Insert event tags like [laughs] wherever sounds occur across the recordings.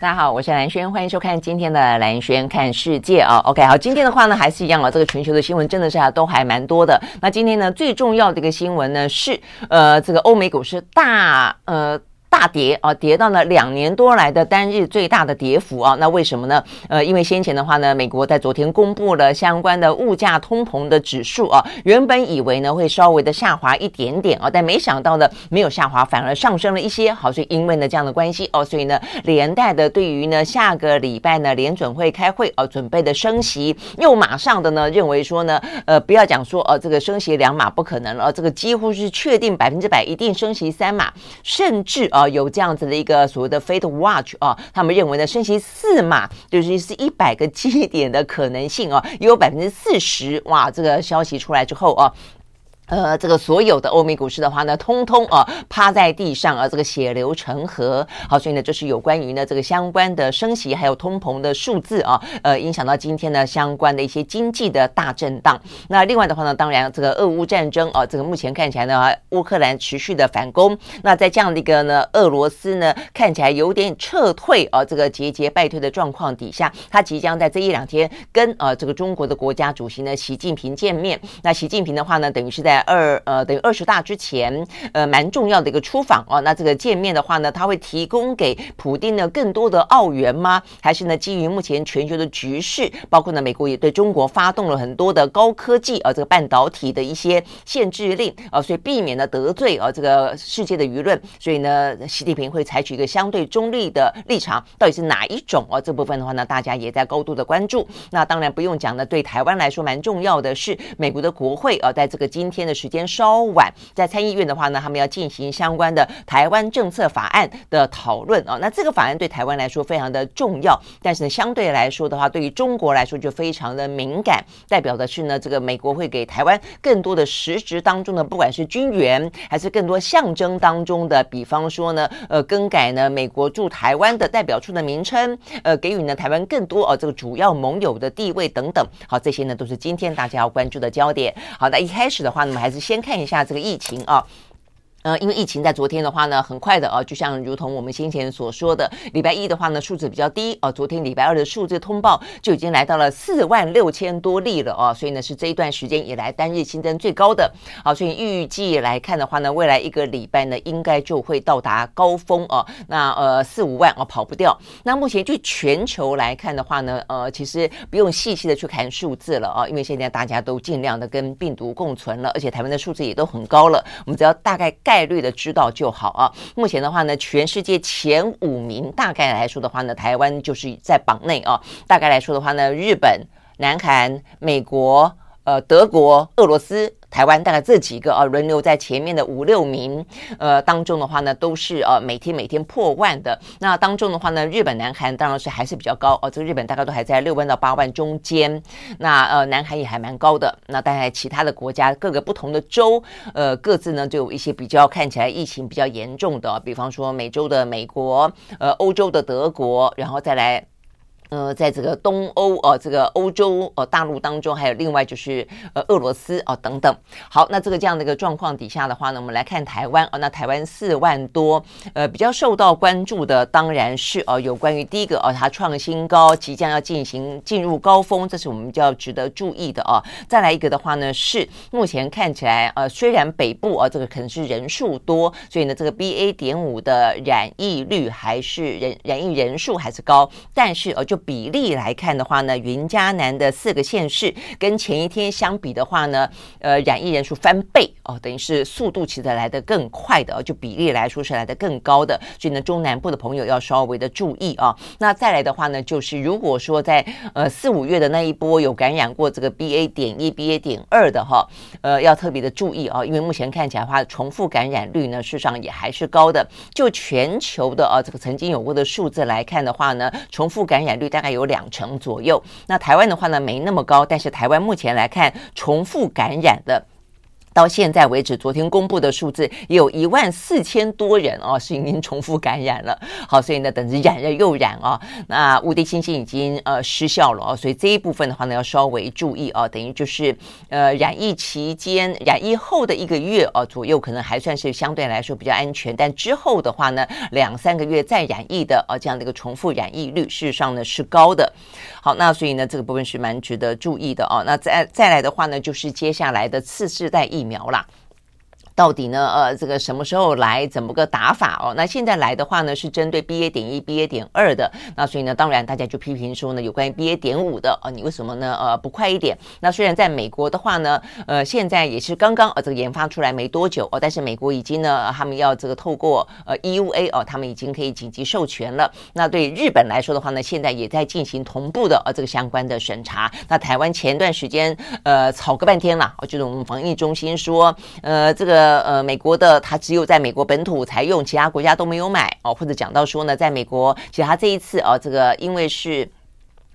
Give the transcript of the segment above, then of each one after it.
大家好，我是蓝轩，欢迎收看今天的蓝轩看世界啊。OK，好，今天的话呢，还是一样啊，这个全球的新闻真的是啊，都还蛮多的。那今天呢，最重要的一个新闻呢，是呃，这个欧美股市大呃。大跌啊，跌到了两年多来的单日最大的跌幅啊！那为什么呢？呃，因为先前的话呢，美国在昨天公布了相关的物价通膨的指数啊，原本以为呢会稍微的下滑一点点啊，但没想到呢没有下滑，反而上升了一些。好，所以因为呢这样的关系哦，所以呢连带的对于呢下个礼拜呢联准会开会哦，准备的升息，又马上的呢认为说呢，呃，不要讲说呃这个升息两码不可能了，这个几乎是确定百分之百一定升息三码，甚至啊。有这样子的一个所谓的 Fed Watch 啊，他们认为呢，升息四码就是是一百个基点的可能性啊，也有百分之四十哇，这个消息出来之后啊。呃，这个所有的欧美股市的话呢，通通啊趴在地上啊，这个血流成河。好，所以呢，这是有关于呢这个相关的升息还有通膨的数字啊，呃，影响到今天呢相关的一些经济的大震荡。那另外的话呢，当然这个俄乌战争啊，这个目前看起来呢，乌克兰持续的反攻。那在这样的一个呢，俄罗斯呢看起来有点撤退啊，这个节节败退的状况底下，他即将在这一两天跟呃这个中国的国家主席呢习近平见面。那习近平的话呢，等于是在二呃，等于二十大之前，呃，蛮重要的一个出访哦。那这个见面的话呢，他会提供给普丁呢更多的澳元吗？还是呢，基于目前全球的局势，包括呢，美国也对中国发动了很多的高科技啊，这个半导体的一些限制令啊，所以避免了得罪啊这个世界的舆论。所以呢，习近平会采取一个相对中立的立场，到底是哪一种啊？这部分的话呢，大家也在高度的关注。那当然不用讲呢，对台湾来说蛮重要的是，美国的国会啊，在这个今天的时间。稍晚，在参议院的话呢，他们要进行相关的台湾政策法案的讨论啊。那这个法案对台湾来说非常的重要，但是呢，相对来说的话，对于中国来说就非常的敏感。代表的是呢，这个美国会给台湾更多的实质当中的，不管是军援还是更多象征当中的，比方说呢，呃，更改呢美国驻台湾的代表处的名称，呃，给予呢台湾更多哦这个主要盟友的地位等等。好，这些呢都是今天大家要关注的焦点。好，那一开始的话呢，我们还是先。看一下这个疫情啊。呃，因为疫情在昨天的话呢，很快的啊，就像如同我们先前所说的，礼拜一的话呢，数字比较低啊，昨天礼拜二的数字通报就已经来到了四万六千多例了啊，所以呢是这一段时间以来单日新增最高的。好，所以预计来看的话呢，未来一个礼拜呢，应该就会到达高峰啊，那呃四五万啊跑不掉。那目前就全球来看的话呢，呃，其实不用细细的去看数字了啊，因为现在大家都尽量的跟病毒共存了，而且台湾的数字也都很高了，我们只要大概。概率的知道就好啊。目前的话呢，全世界前五名，大概来说的话呢，台湾就是在榜内啊。大概来说的话呢，日本、南韩、美国、呃，德国、俄罗斯。台湾大概这几个啊，轮流在前面的五六名，呃，当中的话呢，都是呃每天每天破万的。那当中的话呢，日本、南韩当然是还是比较高哦。这个日本大概都还在六万到八万中间。那呃，南韩也还蛮高的。那当然，其他的国家各个不同的州，呃，各自呢就有一些比较看起来疫情比较严重的，比方说美洲的美国，呃，欧洲的德国，然后再来。呃，在这个东欧呃，这个欧洲呃大陆当中，还有另外就是呃俄罗斯哦、呃、等等。好，那这个这样的一个状况底下的话呢，我们来看台湾哦、呃，那台湾四万多，呃，比较受到关注的当然是哦、呃，有关于第一个哦、呃，它创新高，即将要进行进入高峰，这是我们比较值得注意的哦、再来一个的话呢，是目前看起来呃，虽然北部啊、呃，这个可能是人数多，所以呢，这个 BA 点五的染疫率还是人染疫人数还是高，但是呃就。比例来看的话呢，云嘉南的四个县市跟前一天相比的话呢，呃，染疫人数翻倍哦，等于是速度其实来得更快的，就比例来说是来得更高的，所以呢，中南部的朋友要稍微的注意啊。那再来的话呢，就是如果说在呃四五月的那一波有感染过这个 BA 点一、BA 点二的哈，呃，要特别的注意啊，因为目前看起来的话，重复感染率呢，事实上也还是高的。就全球的啊这个曾经有过的数字来看的话呢，重复感染率大概有两成左右，那台湾的话呢，没那么高，但是台湾目前来看重复感染的到现在为止，昨天公布的数字也有一万四千多人哦，是已经重复感染了。好，所以呢，等着染了又染哦。那无敌星星已经呃失效了哦，所以这一部分的话呢，要稍微注意哦。等于就是呃染疫期间、染疫后的一个月哦左右，可能还算是相对来说比较安全。但之后的话呢，两三个月再染疫的呃这样的一个重复染疫率，事实上呢是高的。好，那所以呢，这个部分是蛮值得注意的哦。那再再来的话呢，就是接下来的次世代疫疫苗啦。到底呢？呃，这个什么时候来？怎么个打法哦？那现在来的话呢，是针对 BA 点一、BA 点二的。那所以呢，当然大家就批评说呢，有关于 BA 点五的啊，你为什么呢？呃，不快一点？那虽然在美国的话呢，呃，现在也是刚刚呃这个研发出来没多久哦，但是美国已经呢，他们要这个透过呃 EUA 哦，他们已经可以紧急授权了。那对日本来说的话呢，现在也在进行同步的呃这个相关的审查。那台湾前段时间呃吵个半天了，就是我们防疫中心说呃这个。呃，美国的它只有在美国本土才用，其他国家都没有买哦。或者讲到说呢，在美国，其实它这一次啊，这个因为是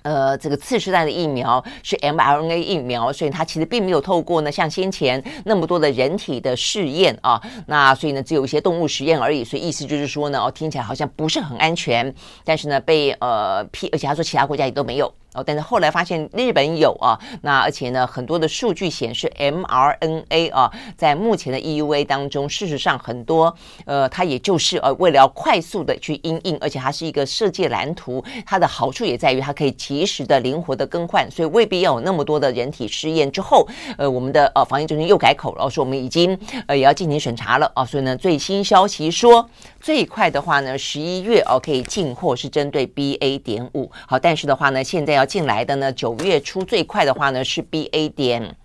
呃这个次世代的疫苗是 mRNA 疫苗，所以它其实并没有透过呢像先前那么多的人体的试验啊，那所以呢只有一些动物实验而已。所以意思就是说呢，哦听起来好像不是很安全，但是呢被呃批，而且他说其他国家也都没有。哦，但是后来发现日本有啊，那而且呢，很多的数据显示 mRNA 啊，在目前的 EUA 当中，事实上很多呃，它也就是呃，为了要快速的去因应，而且它是一个设计蓝图，它的好处也在于它可以及时的灵活的更换，所以未必要有那么多的人体试验之后，呃，我们的呃防疫中心又改口了，说我们已经呃也要进行审查了啊，所以呢，最新消息说最快的话呢，十一月哦可以进货，是针对 BA 点五，好，但是的话呢，现在要进来的呢，九月初最快的话呢是 BA 点，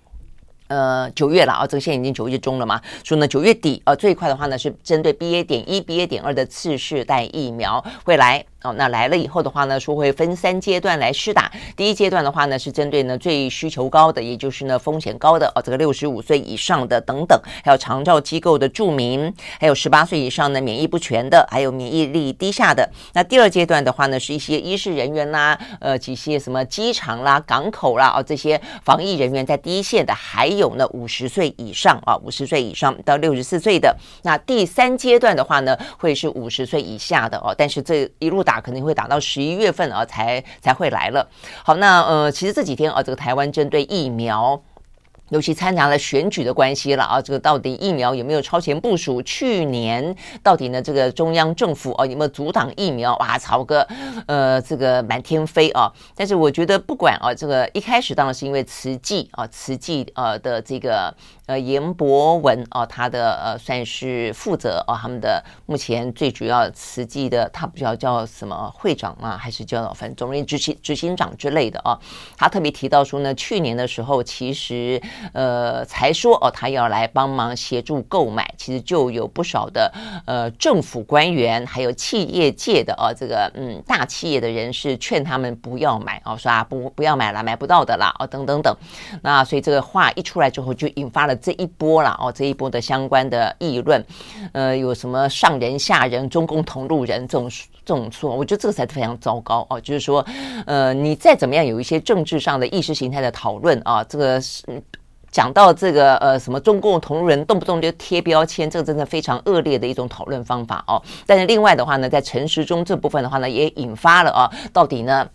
呃九月了啊，这个现在已经九月中了嘛，所以呢九月底呃最快的话呢是针对 BA 点一、BA 点二的次世代疫苗会来。哦，那来了以后的话呢，说会分三阶段来施打。第一阶段的话呢，是针对呢最需求高的，也就是呢风险高的哦，这个六十五岁以上的等等，还有长照机构的住民，还有十八岁以上的免疫不全的，还有免疫力低下的。那第二阶段的话呢，是一些医事人员啦，呃，几些什么机场啦、港口啦，哦，这些防疫人员在第一线的，还有呢五十岁以上啊，五十岁以上到六十四岁的。那第三阶段的话呢，会是五十岁以下的哦，但是这一路。打打肯定会打到十一月份啊，才才会来了。好，那呃，其实这几天啊，这个台湾针对疫苗。尤其掺杂了选举的关系了啊，这个到底疫苗有没有超前部署？去年到底呢？这个中央政府啊有没有阻挡疫苗？哇，曹哥呃这个满天飞啊！但是我觉得不管啊，这个一开始当然是因为慈济啊，慈济呃的这个呃严博文啊，他的呃算是负责啊，他们的目前最主要慈济的他不知道叫什么会长嘛，还是叫反正总之执行执行长之类的啊，他特别提到说呢，去年的时候其实。呃，才说哦，他要来帮忙协助购买，其实就有不少的呃政府官员，还有企业界的哦，这个嗯大企业的人士劝他们不要买哦，说啊不不要买了，买不到的啦哦等等等。那所以这个话一出来之后，就引发了这一波了哦，这一波的相关的议论，呃，有什么上人下人、中共同路人这种这种说，我觉得这个才是非常糟糕哦，就是说呃你再怎么样有一些政治上的意识形态的讨论啊，这个是。讲到这个呃什么中共同路人动不动就贴标签，这个真的非常恶劣的一种讨论方法哦。但是另外的话呢，在陈时中这部分的话呢，也引发了啊，到底呢？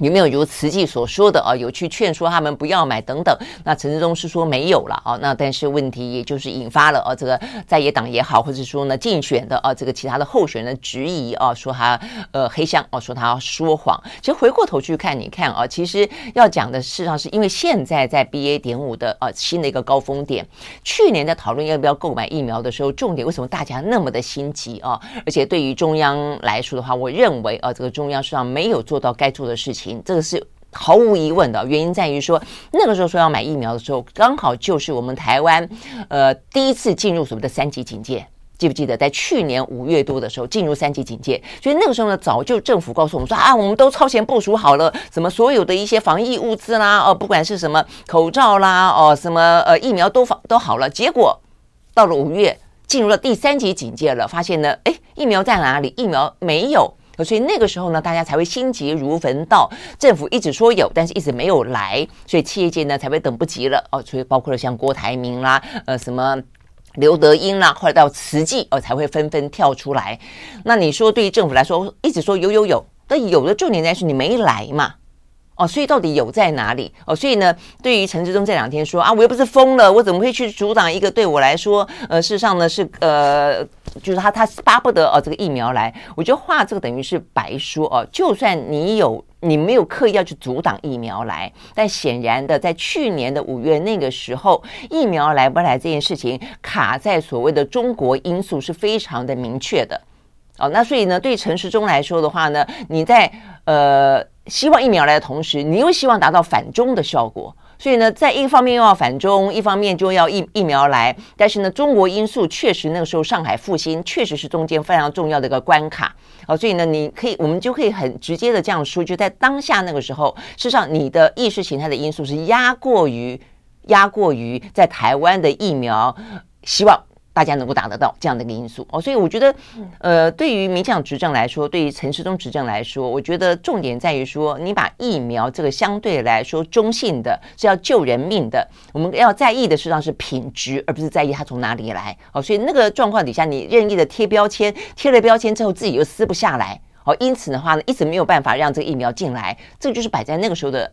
有没有如慈济所说的啊？有去劝说他们不要买等等？那陈志忠是说没有了啊。那但是问题也就是引发了啊，这个在野党也好，或者说呢竞选的啊这个其他的候选人质疑啊，说他呃黑箱啊，说他说谎。其实回过头去看，你看啊，其实要讲的事实上是因为现在在 BA 点五的呃新的一个高峰点，去年在讨论要不要购买疫苗的时候，重点为什么大家那么的心急啊？而且对于中央来说的话，我认为啊，这个中央实际上没有做到该做的事情。这个是毫无疑问的，原因在于说，那个时候说要买疫苗的时候，刚好就是我们台湾呃第一次进入所谓的三级警戒，记不记得在去年五月多的时候进入三级警戒？所以那个时候呢，早就政府告诉我们说啊，我们都超前部署好了，什么所有的一些防疫物资啦，哦，不管是什么口罩啦，哦，什么呃疫苗都防都好了。结果到了五月，进入了第三级警戒了，发现呢，哎，疫苗在哪里？疫苗没有。所以那个时候呢，大家才会心急如焚，到政府一直说有，但是一直没有来，所以企业界呢才会等不及了哦。所以包括了像郭台铭啦，呃，什么刘德英啦，后来到慈济哦，才会纷纷跳出来。那你说对于政府来说，一直说有有有，但有的重点在是你没来嘛。哦，所以到底有在哪里？哦，所以呢，对于陈志忠这两天说啊，我又不是疯了，我怎么会去阻挡一个对我来说，呃，事实上呢是呃，就是他他巴不得哦这个疫苗来，我觉得话这个等于是白说哦。就算你有你没有刻意要去阻挡疫苗来，但显然的，在去年的五月那个时候，疫苗来不来这件事情卡在所谓的中国因素是非常的明确的。哦，那所以呢，对陈时中来说的话呢，你在呃。希望疫苗来的同时，你又希望达到反中的效果，所以呢，在一方面又要反中，一方面就要疫疫苗来。但是呢，中国因素确实那个时候上海复兴确实是中间非常重要的一个关卡。好，所以呢，你可以我们就可以很直接的这样说，就在当下那个时候，事实上你的意识形态的因素是压过于压过于在台湾的疫苗希望。大家能够达得到这样的一个因素哦，所以我觉得，呃，对于民进党执政来说，对于陈时中执政来说，我觉得重点在于说，你把疫苗这个相对来说中性的，是要救人命的，我们要在意的实际上是品质，而不是在意它从哪里来哦。所以那个状况底下，你任意的贴标签，贴了标签之后自己又撕不下来哦，因此的话呢，一直没有办法让这个疫苗进来，这个就是摆在那个时候的。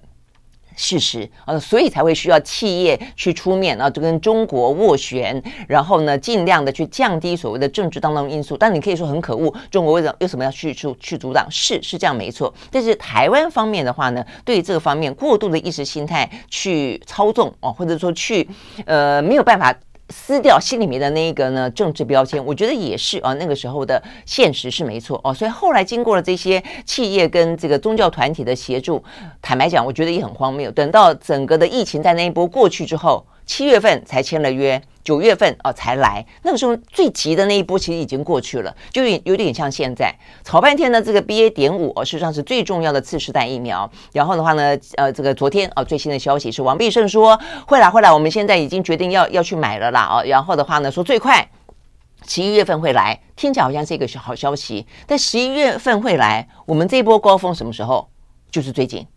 事实，呃，所以才会需要企业去出面啊，就跟中国斡旋，然后呢，尽量的去降低所谓的政治当中因素。但你可以说很可恶，中国为什么为什么要去去去阻挡？是是这样没错。但是台湾方面的话呢，对于这个方面过度的意识形态去操纵啊，或者说去呃没有办法。撕掉心里面的那一个呢政治标签，我觉得也是啊，那个时候的现实是没错哦，所以后来经过了这些企业跟这个宗教团体的协助，坦白讲，我觉得也很荒谬。等到整个的疫情在那一波过去之后。七月份才签了约，九月份哦才来。那个时候最急的那一波其实已经过去了，就有点有点像现在吵半天呢。这个 BA. 点五哦，事实上是最重要的次世代疫苗。然后的话呢，呃，这个昨天啊最新的消息是王必胜说会来会来，我们现在已经决定要要去买了啦哦。然后的话呢，说最快十一月份会来，听起来好像是一个好消息。但十一月份会来，我们这一波高峰什么时候？就是最近。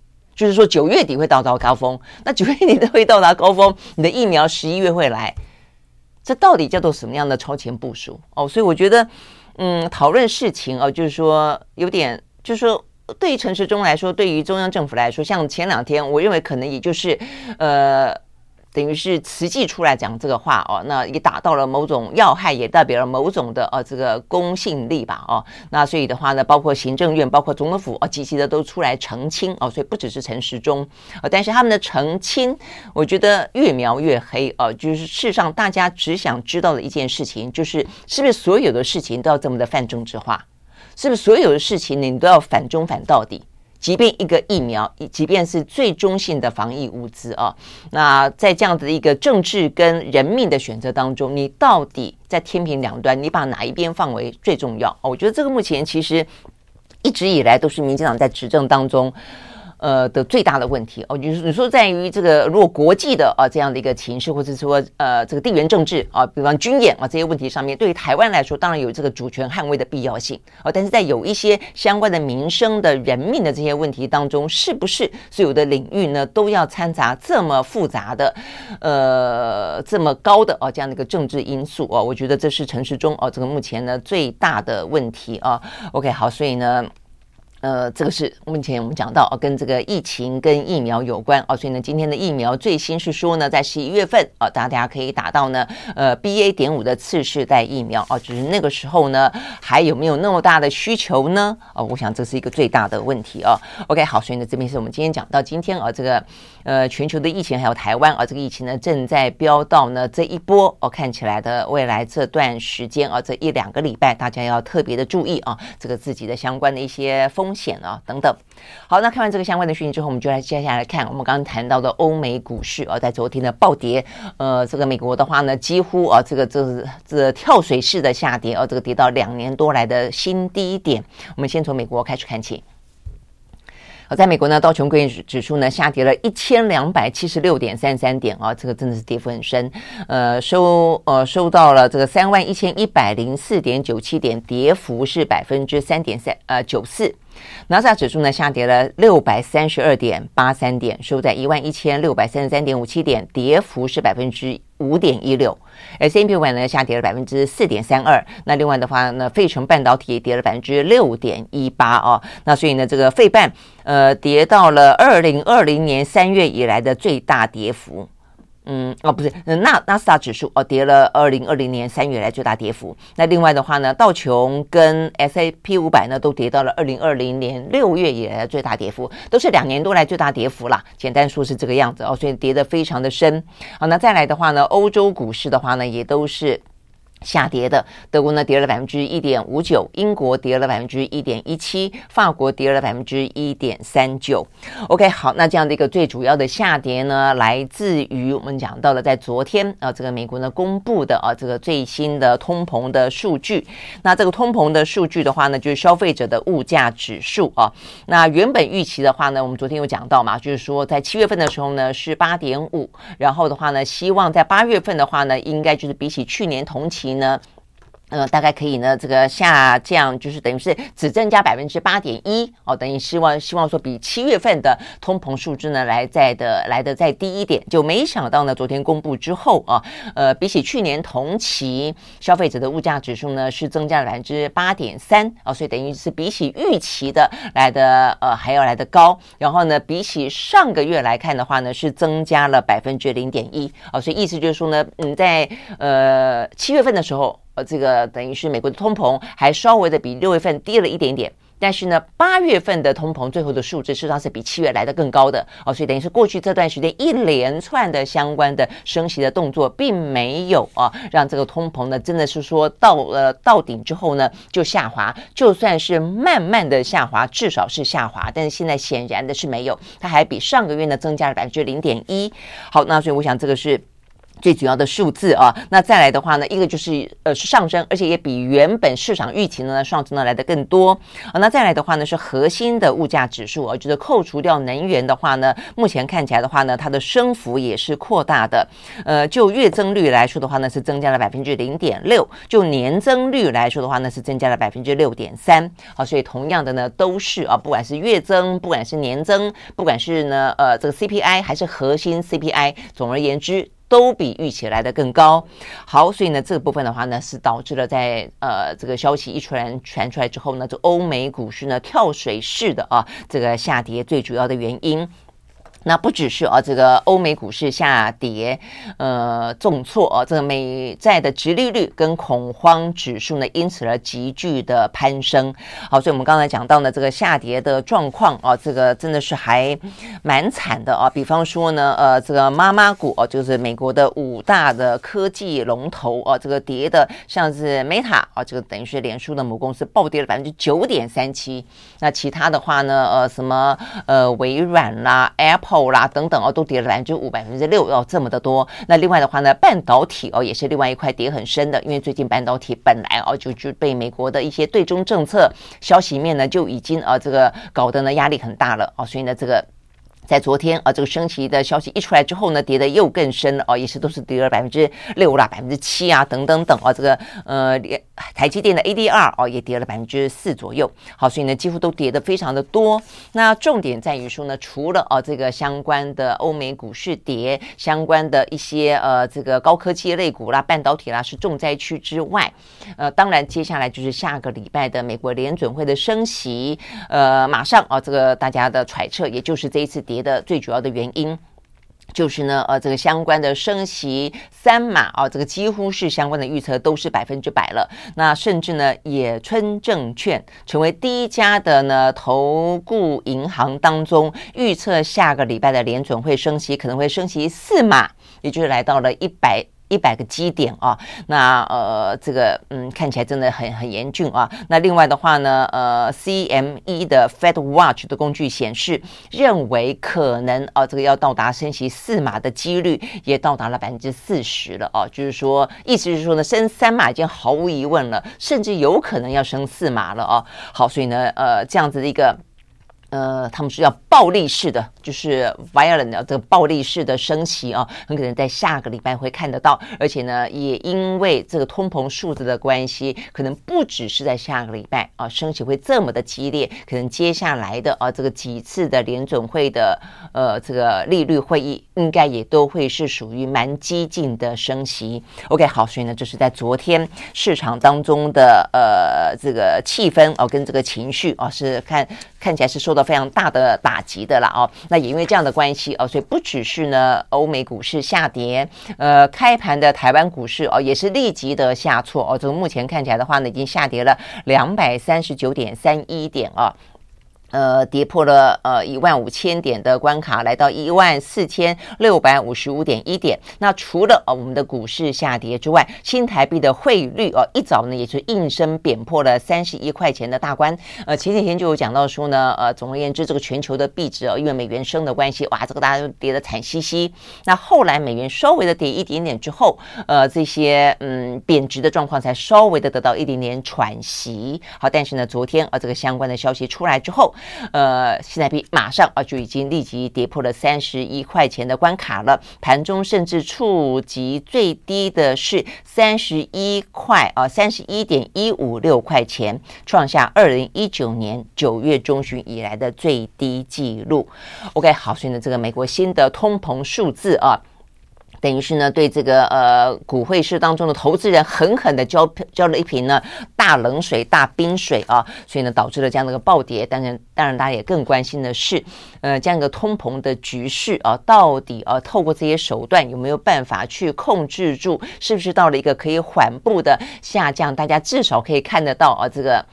就是说九月底会到达高峰，那九月底都会到达高峰，你的疫苗十一月会来，这到底叫做什么样的超前部署哦？所以我觉得，嗯，讨论事情哦，就是说有点，就是说对于陈时中来说，对于中央政府来说，像前两天，我认为可能也就是，呃。等于是慈济出来讲这个话哦，那也达到了某种要害，也代表了某种的呃这个公信力吧哦，那所以的话呢，包括行政院、包括总统府啊，积极的都出来澄清哦，所以不只是陈时中，但是他们的澄清，我觉得越描越黑哦，就是事实上大家只想知道的一件事情，就是是不是所有的事情都要这么的泛政治化，是不是所有的事情你都要反中反到底？即便一个疫苗，即便是最中性的防疫物资啊，那在这样子的一个政治跟人命的选择当中，你到底在天平两端，你把哪一边放为最重要？我觉得这个目前其实一直以来都是民进党在执政当中。呃的最大的问题哦，就是你说在于这个如果国际的啊这样的一个情势，或者说呃这个地缘政治啊，比方军演啊这些问题上面，对于台湾来说，当然有这个主权捍卫的必要性啊。但是在有一些相关的民生的人命的这些问题当中，是不是所有的领域呢都要掺杂这么复杂的呃这么高的啊这样的一个政治因素啊？我觉得这是陈时中啊这个目前呢最大的问题啊。OK，好，所以呢。呃，这个是目前我们讲到啊，跟这个疫情跟疫苗有关啊，所以呢，今天的疫苗最新是说呢，在十一月份啊，大家可以打到呢，呃，BA. 点五的次世代疫苗啊，只是那个时候呢，还有没有那么大的需求呢？哦，我想这是一个最大的问题啊。OK，好，所以呢，这边是我们今天讲到今天啊，这个呃，全球的疫情还有台湾啊，这个疫情呢正在飙到呢这一波哦，看起来的未来这段时间啊，这一两个礼拜，大家要特别的注意啊，这个自己的相关的一些风。风险啊，等等。好，那看完这个相关的讯息之后，我们就来接下来看我们刚刚谈到的欧美股市啊，在昨天的暴跌。呃，这个美国的话呢，几乎啊，这个这是这跳水式的下跌啊，这个跌到两年多来的新低点。我们先从美国开始看起。好，在美国呢，道琼工业指数呢下跌了一千两百七十六点三三点啊，这个真的是跌幅很深，呃，收呃收到了这个三万一千一百零四点九七点，跌幅是百分之三点三呃九四。纳斯达克指数呢下跌了六百三十二点八三点，收在一万一千六百三十三点五七点，跌幅是百分之五点一六。S&P 500呢下跌了百分之四点三二。那另外的话呢，费城半导体跌了百分之六点一八哦。那所以呢，这个费半呃跌到了二零二零年三月以来的最大跌幅。嗯，哦，不是，纳纳斯达指数哦跌了，二零二零年三月来最大跌幅。那另外的话呢，道琼跟 S A P 五百呢都跌到了二零二零年六月以来最大跌幅，都是两年多来最大跌幅啦。简单说是这个样子哦，所以跌得非常的深。好，那再来的话呢，欧洲股市的话呢，也都是。下跌的，德国呢跌了百分之一点五九，英国跌了百分之一点一七，法国跌了百分之一点三九。OK，好，那这样的一个最主要的下跌呢，来自于我们讲到了在昨天啊，这个美国呢公布的啊这个最新的通膨的数据。那这个通膨的数据的话呢，就是消费者的物价指数啊。那原本预期的话呢，我们昨天有讲到嘛，就是说在七月份的时候呢是八点五，然后的话呢，希望在八月份的话呢，应该就是比起去年同期。呢，呃，大概可以呢，这个下降就是等于是只增加百分之八点一哦，等于希望希望说比七月份的通膨数字呢来在的来的再低一点，就没想到呢，昨天公布之后啊，呃，比起去年同期消费者的物价指数呢是增加了百分之八点三哦，所以等于是比起预期的来的呃还要来的高，然后呢，比起上个月来看的话呢是增加了百分之零点一哦，所以意思就是说呢，嗯，在呃七月份的时候。这个等于是美国的通膨还稍微的比六月份低了一点点，但是呢，八月份的通膨最后的数字实际上是比七月来的更高的哦，所以等于是过去这段时间一连串的相关的升息的动作，并没有啊让这个通膨呢真的是说到了到顶之后呢就下滑，就算是慢慢的下滑，至少是下滑，但是现在显然的是没有，它还比上个月呢增加了百分之零点一。好，那所以我想这个是。最主要的数字啊，那再来的话呢，一个就是呃是上升，而且也比原本市场预期呢上升的来的更多啊。那再来的话呢是核心的物价指数啊，就是扣除掉能源的话呢，目前看起来的话呢，它的升幅也是扩大的。呃，就月增率来说的话呢，是增加了百分之零点六；就年增率来说的话呢，是增加了百分之六点三。好，所以同样的呢，都是啊，不管是月增，不管是年增，不管是呢呃这个 CPI 还是核心 CPI，总而言之。都比预期来的更高，好，所以呢，这个部分的话呢，是导致了在呃这个消息一传传出来之后呢，这欧美股市呢跳水式的啊这个下跌最主要的原因。那不只是啊，这个欧美股市下跌，呃，重挫啊，这个美债的殖利率跟恐慌指数呢，因此而急剧的攀升。好，所以我们刚才讲到呢，这个下跌的状况啊，这个真的是还蛮惨的啊。比方说呢，呃，这个妈妈股啊，就是美国的五大的科技龙头啊，这个跌的像是 Meta 啊，这个等于是脸书的母公司暴跌了百分之九点三七。那其他的话呢，呃，什么呃微软啦，Apple。后啦，等等哦，都跌了百分之五、百分之六哦，这么的多。那另外的话呢，半导体哦，也是另外一块跌很深的，因为最近半导体本来哦就就被美国的一些对中政策消息面呢就已经啊这个搞得呢压力很大了哦，所以呢这个。在昨天啊，这个升息的消息一出来之后呢，跌得又更深了哦，也是都是跌了百分之六啦、百分之七啊等等等啊，这个呃，台积电的 ADR 哦也跌了百分之四左右。好，所以呢几乎都跌得非常的多。那重点在于说呢，除了哦这个相关的欧美股市跌，相关的一些呃这个高科技类股啦、半导体啦是重灾区之外，呃，当然接下来就是下个礼拜的美国联准会的升息，呃，马上啊这个大家的揣测，也就是这一次跌。的最主要的原因就是呢，呃，这个相关的升息三码啊，这个几乎是相关的预测都是百分之百了。那甚至呢，野村证券成为第一家的呢投顾银行当中预测下个礼拜的联准会升息可能会升息四码，也就是来到了一百。一百个基点啊，那呃，这个嗯，看起来真的很很严峻啊。那另外的话呢，呃，CME 的 Fed Watch 的工具显示，认为可能啊，这个要到达升息四码的几率也到达了百分之四十了啊。就是说，意思是说呢，升三码已经毫无疑问了，甚至有可能要升四码了啊。好，所以呢，呃，这样子的一个。呃，他们是要暴力式的，就是 violent 的这个暴力式的升息啊，很可能在下个礼拜会看得到。而且呢，也因为这个通膨数字的关系，可能不只是在下个礼拜啊，升息会这么的激烈，可能接下来的啊这个几次的联准会的呃这个利率会议，应该也都会是属于蛮激进的升息。OK，好，所以呢，这是在昨天市场当中的呃这个气氛哦，跟这个情绪啊，是看看起来是受到。非常大的打击的了哦，那也因为这样的关系哦，所以不只是呢欧美股市下跌，呃，开盘的台湾股市哦也是立即的下挫哦，这个目前看起来的话呢，已经下跌了两百三十九点三一点啊。呃，跌破了呃一万五千点的关卡，来到一万四千六百五十五点一点。那除了呃我们的股市下跌之外，新台币的汇率哦、呃，一早呢也是应声贬破了三十一块钱的大关。呃，前几天就有讲到说呢，呃，总而言之，这个全球的币值哦，因为美元升的关系，哇，这个大家都跌得惨兮兮。那后来美元稍微的跌一点点之后，呃，这些嗯贬值的状况才稍微的得到一点点喘息。好，但是呢，昨天啊、这个相关的消息出来之后。呃，新台币马上啊就已经立即跌破了三十一块钱的关卡了，盘中甚至触及最低的是三十一块啊，三十一点一五六块钱，创下二零一九年九月中旬以来的最低纪录。OK，好，所以呢，这个美国新的通膨数字啊。等于是呢，对这个呃股汇市当中的投资人狠狠的浇浇了一瓶呢大冷水、大冰水啊，所以呢导致了这样的一个暴跌。当然，当然大家也更关心的是，呃，这样一个通膨的局势啊，到底啊透过这些手段有没有办法去控制住？是不是到了一个可以缓步的下降？大家至少可以看得到啊，这个。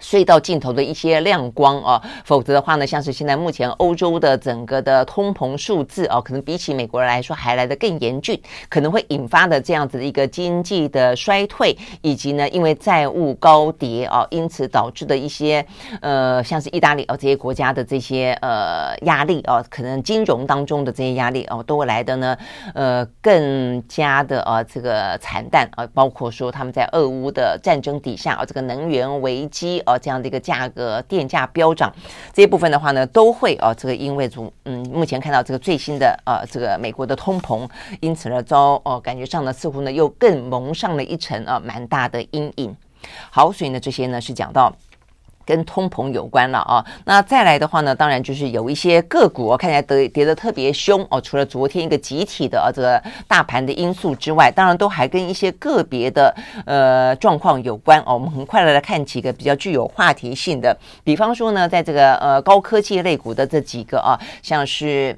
隧道尽头的一些亮光啊，否则的话呢，像是现在目前欧洲的整个的通膨数字啊，可能比起美国人来说还来得更严峻，可能会引发的这样子的一个经济的衰退，以及呢，因为债务高跌啊，因此导致的一些呃，像是意大利啊这些国家的这些呃压力啊，可能金融当中的这些压力哦，都会来的呢呃更加的啊这个惨淡啊，包括说他们在俄乌的战争底下啊，这个能源危机。哦，这样的一个价格，电价飙涨，这一部分的话呢，都会哦，这个因为从嗯，目前看到这个最新的呃，这个美国的通膨，因此呢，遭哦，感觉上呢，似乎呢又更蒙上了一层啊，蛮大的阴影。好，所以呢，这些呢是讲到。跟通膨有关了啊，那再来的话呢，当然就是有一些个股哦，看起来跌跌得特别凶哦。除了昨天一个集体的啊这个大盘的因素之外，当然都还跟一些个别的呃状况有关哦。我们很快的来看几个比较具有话题性的，比方说呢，在这个呃高科技类股的这几个啊，像是。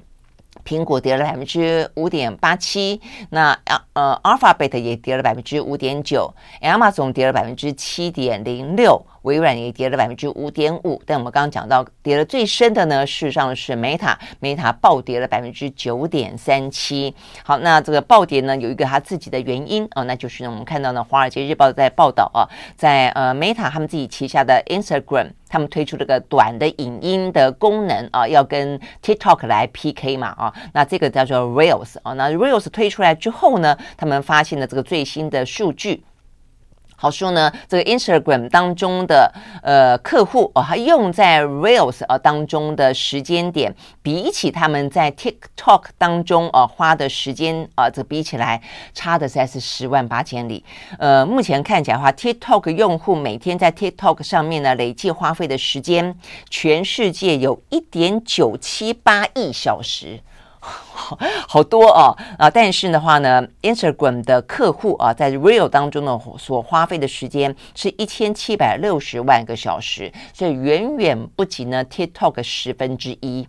苹果跌了百分之五点八七，那呃，Alphabet 也跌了百分之五点九，Amazon 跌了百分之七点零六，微软也跌了百分之五点五。但我们刚刚讲到跌了最深的呢，事实上是 Meta，Meta 暴跌了百分之九点三七。好，那这个暴跌呢，有一个它自己的原因啊，那就是呢，我们看到呢，《华尔街日报》在报道啊，在呃 Meta 他们自己旗下的 Instagram。他们推出了个短的影音的功能啊，要跟 TikTok 来 PK 嘛啊，那这个叫做 Reels 啊，那 Reels 推出来之后呢，他们发现了这个最新的数据。好说呢，这个 Instagram 当中的呃客户哦，他用在 Reels 啊当中的时间点，比起他们在 TikTok 当中啊花的时间啊，这比起来差的实在是十万八千里。呃，目前看起来的话，TikTok 用户每天在 TikTok 上面呢累计花费的时间，全世界有一点九七八亿小时。好，[laughs] 好多哦啊！但是的话呢，Instagram 的客户啊，在 Reel 当中呢所花费的时间是一千七百六十万个小时，所以远远不及呢 TikTok 十分之一。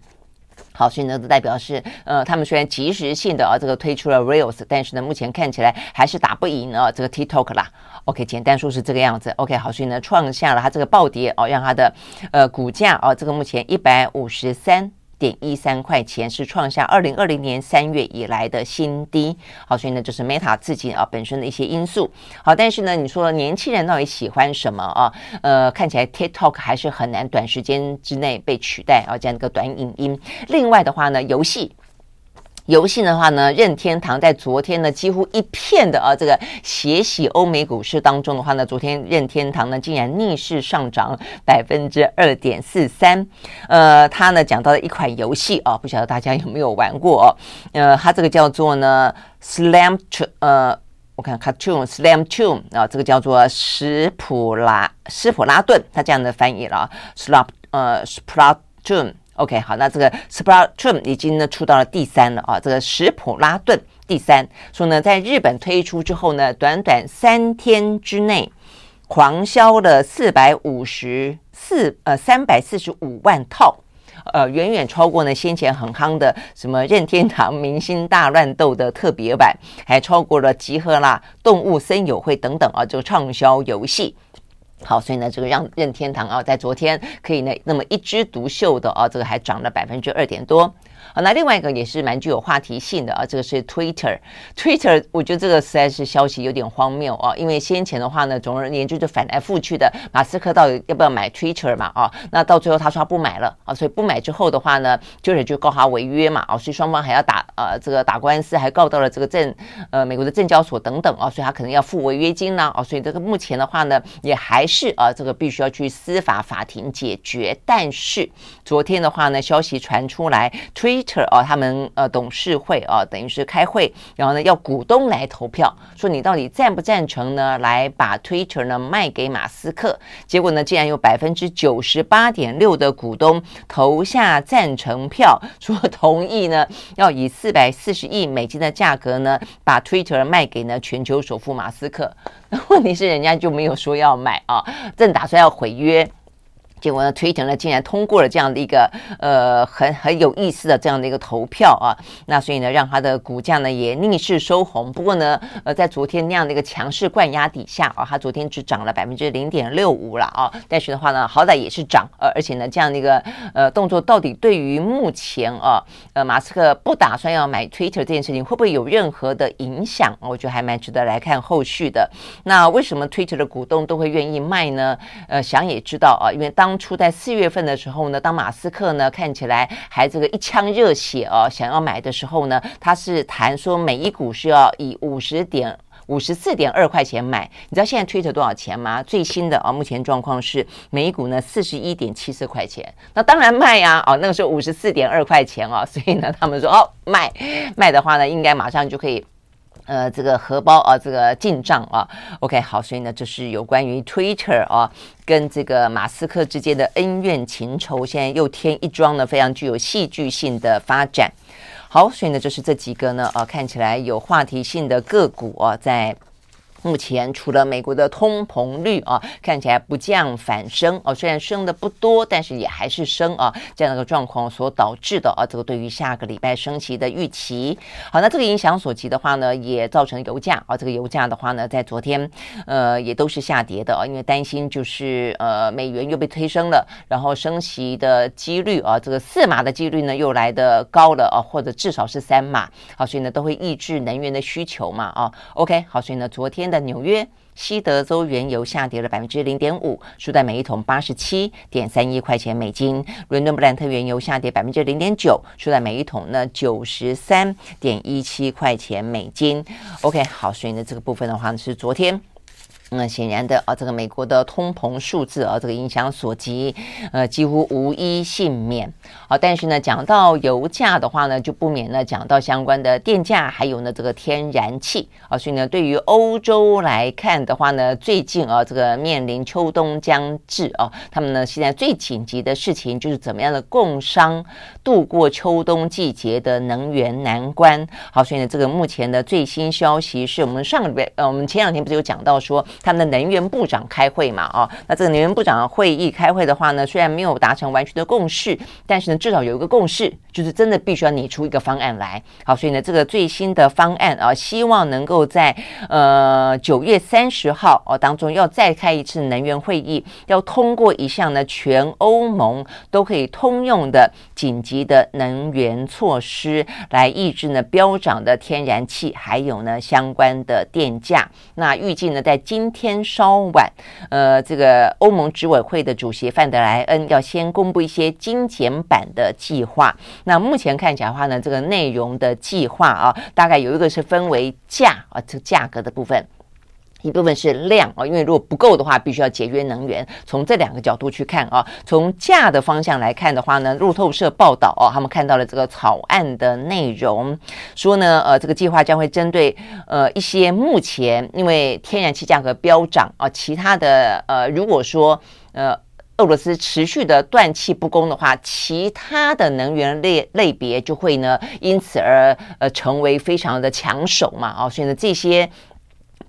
好，所以呢，就代表是呃，他们虽然即时性的啊这个推出了 Reels，但是呢，目前看起来还是打不赢啊这个 TikTok 啦。OK，简单说是这个样子。OK，好，所以呢，创下了它这个暴跌哦，让它的呃股价啊这个目前一百五十三。点一三块钱是创下二零二零年三月以来的新低。好，所以呢，就是 Meta 自己啊本身的一些因素。好，但是呢，你说年轻人到底喜欢什么啊？呃，看起来 TikTok 还是很难短时间之内被取代啊，这样一个短影音。另外的话呢，游戏。游戏的话呢，任天堂在昨天呢，几乎一片的啊，这个血洗欧美股市当中的话呢，昨天任天堂呢竟然逆势上涨百分之二点四三。呃，他呢讲到了一款游戏啊，不晓得大家有没有玩过？呃，它这个叫做呢 Slam，呃，我看 Cartoon Slam Tune 啊，这个叫做史普拉斯普拉顿，它这样的翻译了 Slap 呃 Splatoon。OK，好，那这个 Splatoon 已经呢出到了第三了啊，这个史普拉顿第三，说呢在日本推出之后呢，短短三天之内狂销了四百五十四呃三百四十五万套，呃远远超过呢先前很夯的什么任天堂明星大乱斗的特别版，还超过了集合啦动物森友会等等啊这个畅销游戏。好，所以呢，这个让任天堂啊，在昨天可以呢，那么一枝独秀的啊，这个还涨了百分之二点多。那另外一个也是蛮具有话题性的啊，这个是 Twitter。Twitter，我觉得这个实在是消息有点荒谬啊，因为先前的话呢，总而言之就反来覆去的，马斯克到底要不要买 Twitter 嘛？啊，那到最后他说他不买了啊，所以不买之后的话呢，Twitter 就告他违约嘛，啊，所以双方还要打呃这个打官司，还告到了这个证呃美国的证交所等等啊，所以他可能要付违约金啦啊，所以这个目前的话呢，也还是啊这个必须要去司法法庭解决。但是昨天的话呢，消息传出来，Twi Twitter 哦，他们呃董事会啊，等于是开会，然后呢要股东来投票，说你到底赞不赞成呢？来把 Twitter 呢卖给马斯克。结果呢，竟然有百分之九十八点六的股东投下赞成票，说同意呢要以四百四十亿美金的价格呢把 Twitter 卖给呢全球首富马斯克。那 [laughs] 问题是人家就没有说要买啊，正打算要毁约。结果呢，Twitter 呢竟然通过了这样的一个呃很很有意思的这样的一个投票啊，那所以呢，让它的股价呢也逆势收红。不过呢，呃，在昨天那样的一个强势灌压底下啊，它昨天只涨了百分之零点六五了啊。但是的话呢，好歹也是涨，呃，而且呢，这样的一个呃动作到底对于目前啊，呃，马斯克不打算要买 Twitter 这件事情会不会有任何的影响？我觉得还蛮值得来看后续的。那为什么 Twitter 的股东都会愿意卖呢？呃，想也知道啊，因为当当初在四月份的时候呢，当马斯克呢看起来还这个一腔热血哦，想要买的时候呢，他是谈说每一股是要以五十点五十四点二块钱买。你知道现在 Twitter 多少钱吗？最新的啊，目前状况是每股呢四十一点七四块钱。那当然卖呀，哦，那个时候五十四点二块钱哦，所以呢，他们说哦卖卖的话呢，应该马上就可以。呃，这个荷包啊，这个进账啊，OK，好，所以呢，这是有关于 Twitter 啊跟这个马斯克之间的恩怨情仇，现在又添一桩呢，非常具有戏剧性的发展。好，所以呢，就是这几个呢，啊，看起来有话题性的个股啊，在。目前除了美国的通膨率啊，看起来不降反升哦，虽然升的不多，但是也还是升啊，这样的一个状况所导致的啊，这个对于下个礼拜升息的预期。好，那这个影响所及的话呢，也造成油价啊，这个油价的话呢，在昨天呃也都是下跌的啊，因为担心就是呃美元又被推升了，然后升息的几率啊，这个四码的几率呢又来得高了啊，或者至少是三码，好，所以呢都会抑制能源的需求嘛啊，OK，好，所以呢昨天。的纽约西德州原油下跌了百分之零点五，收在每一桶八十七点三一块钱美金。伦敦布兰特原油下跌百分之零点九，收在每一桶呢九十三点一七块钱美金。OK，好，所以呢这个部分的话呢是昨天。那显然的啊，这个美国的通膨数字啊，这个影响所及，呃，几乎无一幸免。好，但是呢，讲到油价的话呢，就不免呢讲到相关的电价，还有呢这个天然气啊。所以呢，对于欧洲来看的话呢，最近啊，这个面临秋冬将至啊，他们呢现在最紧急的事情就是怎么样的共商度过秋冬季节的能源难关。好，所以呢，这个目前的最新消息是我们上个礼拜，呃，我们前两天不是有讲到说。他们的能源部长开会嘛，哦，那这个能源部长会议开会的话呢，虽然没有达成完全的共识，但是呢，至少有一个共识，就是真的必须要拟出一个方案来。好，所以呢，这个最新的方案啊，希望能够在呃九月三十号哦当中要再开一次能源会议，要通过一项呢全欧盟都可以通用的紧急的能源措施，来抑制呢飙涨的天然气还有呢相关的电价。那预计呢在今天稍晚，呃，这个欧盟执委会的主席范德莱恩要先公布一些精简版的计划。那目前看起来的话呢，这个内容的计划啊，大概有一个是分为价啊，这价格的部分。一部分是量啊，因为如果不够的话，必须要节约能源。从这两个角度去看啊，从价的方向来看的话呢，路透社报道哦，他们看到了这个草案的内容，说呢，呃，这个计划将会针对呃一些目前因为天然气价格飙涨啊，其他的呃，如果说呃俄罗斯持续的断气不供的话，其他的能源类类别就会呢因此而呃成为非常的抢手嘛哦，所以呢这些。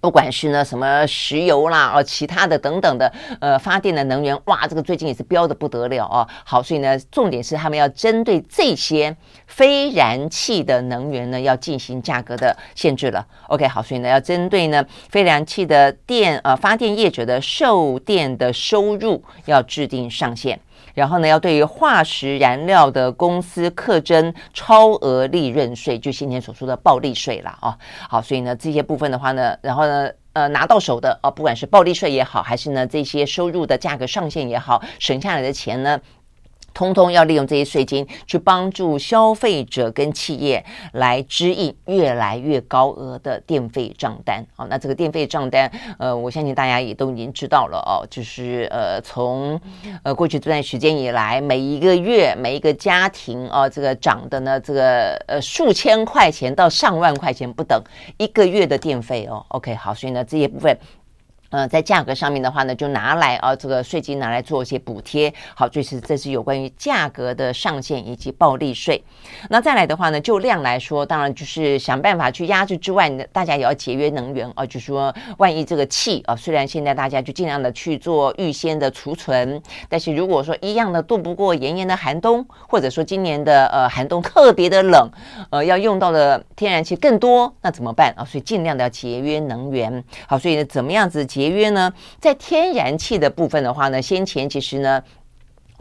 不管是呢什么石油啦，哦，其他的等等的，呃，发电的能源，哇，这个最近也是飙的不得了哦。好，所以呢，重点是他们要针对这些非燃气的能源呢，要进行价格的限制了。OK，好，所以呢，要针对呢非燃气的电，呃，发电业者的售电的收入要制定上限。然后呢，要对于化石燃料的公司课征超额利润税，就先前所说的暴利税了啊。好，所以呢，这些部分的话呢，然后呢，呃，拿到手的啊，不管是暴利税也好，还是呢这些收入的价格上限也好，省下来的钱呢。通通要利用这些税金去帮助消费者跟企业来支应越来越高额的电费账单。好，那这个电费账单，呃，我相信大家也都已经知道了哦，就是呃，从呃过去这段时间以来，每一个月每一个家庭啊，这个涨的呢，这个呃数千块钱到上万块钱不等一个月的电费哦。OK，好，所以呢，这些部分。呃，在价格上面的话呢，就拿来啊，这个税金拿来做一些补贴。好，这是这是有关于价格的上限以及暴利税。那再来的话呢，就量来说，当然就是想办法去压制之外呢，大家也要节约能源啊。就是说，万一这个气啊，虽然现在大家就尽量的去做预先的储存，但是如果说一样的度不过炎炎的寒冬，或者说今年的呃寒冬特别的冷，呃，要用到的天然气更多，那怎么办啊？所以尽量的要节约能源。好，所以呢，怎么样子节约呢，在天然气的部分的话呢，先前其实呢，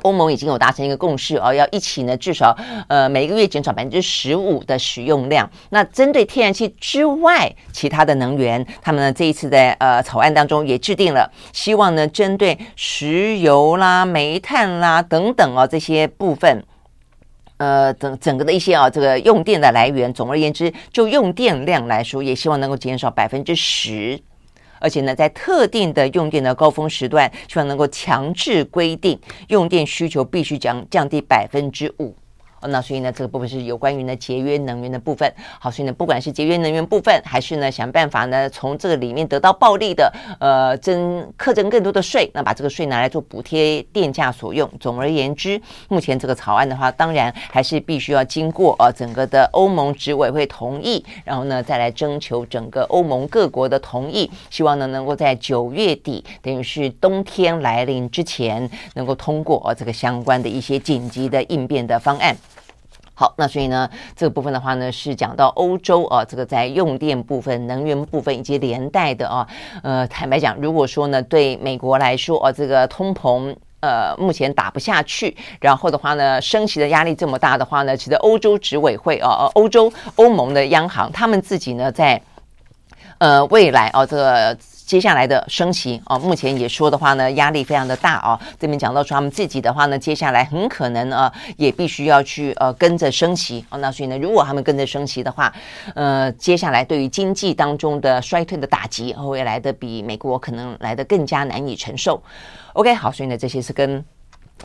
欧盟已经有达成一个共识哦，要一起呢，至少呃每个月减少百分之十五的使用量。那针对天然气之外，其他的能源，他们呢这一次在呃草案当中也制定了，希望呢针对石油啦、煤炭啦等等啊这些部分，呃整整个的一些啊这个用电的来源，总而言之，就用电量来说，也希望能够减少百分之十。而且呢，在特定的用电的高峰时段，希望能够强制规定用电需求必须降降低百分之五。哦，那所以呢，这个部分是有关于呢节约能源的部分。好，所以呢，不管是节约能源部分，还是呢想办法呢从这个里面得到暴利的，呃，征课征更多的税，那把这个税拿来做补贴电价所用。总而言之，目前这个草案的话，当然还是必须要经过呃整个的欧盟执委会同意，然后呢再来征求整个欧盟各国的同意，希望呢能够在九月底，等于是冬天来临之前，能够通过呃这个相关的一些紧急的应变的方案。好，那所以呢，这个部分的话呢，是讲到欧洲啊，这个在用电部分、能源部分以及连带的啊，呃，坦白讲，如果说呢，对美国来说啊，这个通膨呃目前打不下去，然后的话呢，升息的压力这么大的话呢，其实欧洲执委会啊，欧洲欧盟的央行他们自己呢，在呃未来啊，这个。接下来的升息啊，目前也说的话呢，压力非常的大啊。这边讲到说他们自己的话呢，接下来很可能啊，也必须要去呃跟着升息哦。那所以呢，如果他们跟着升息的话，呃，接下来对于经济当中的衰退的打击会来的比美国可能来的更加难以承受。OK，好，所以呢，这些是跟。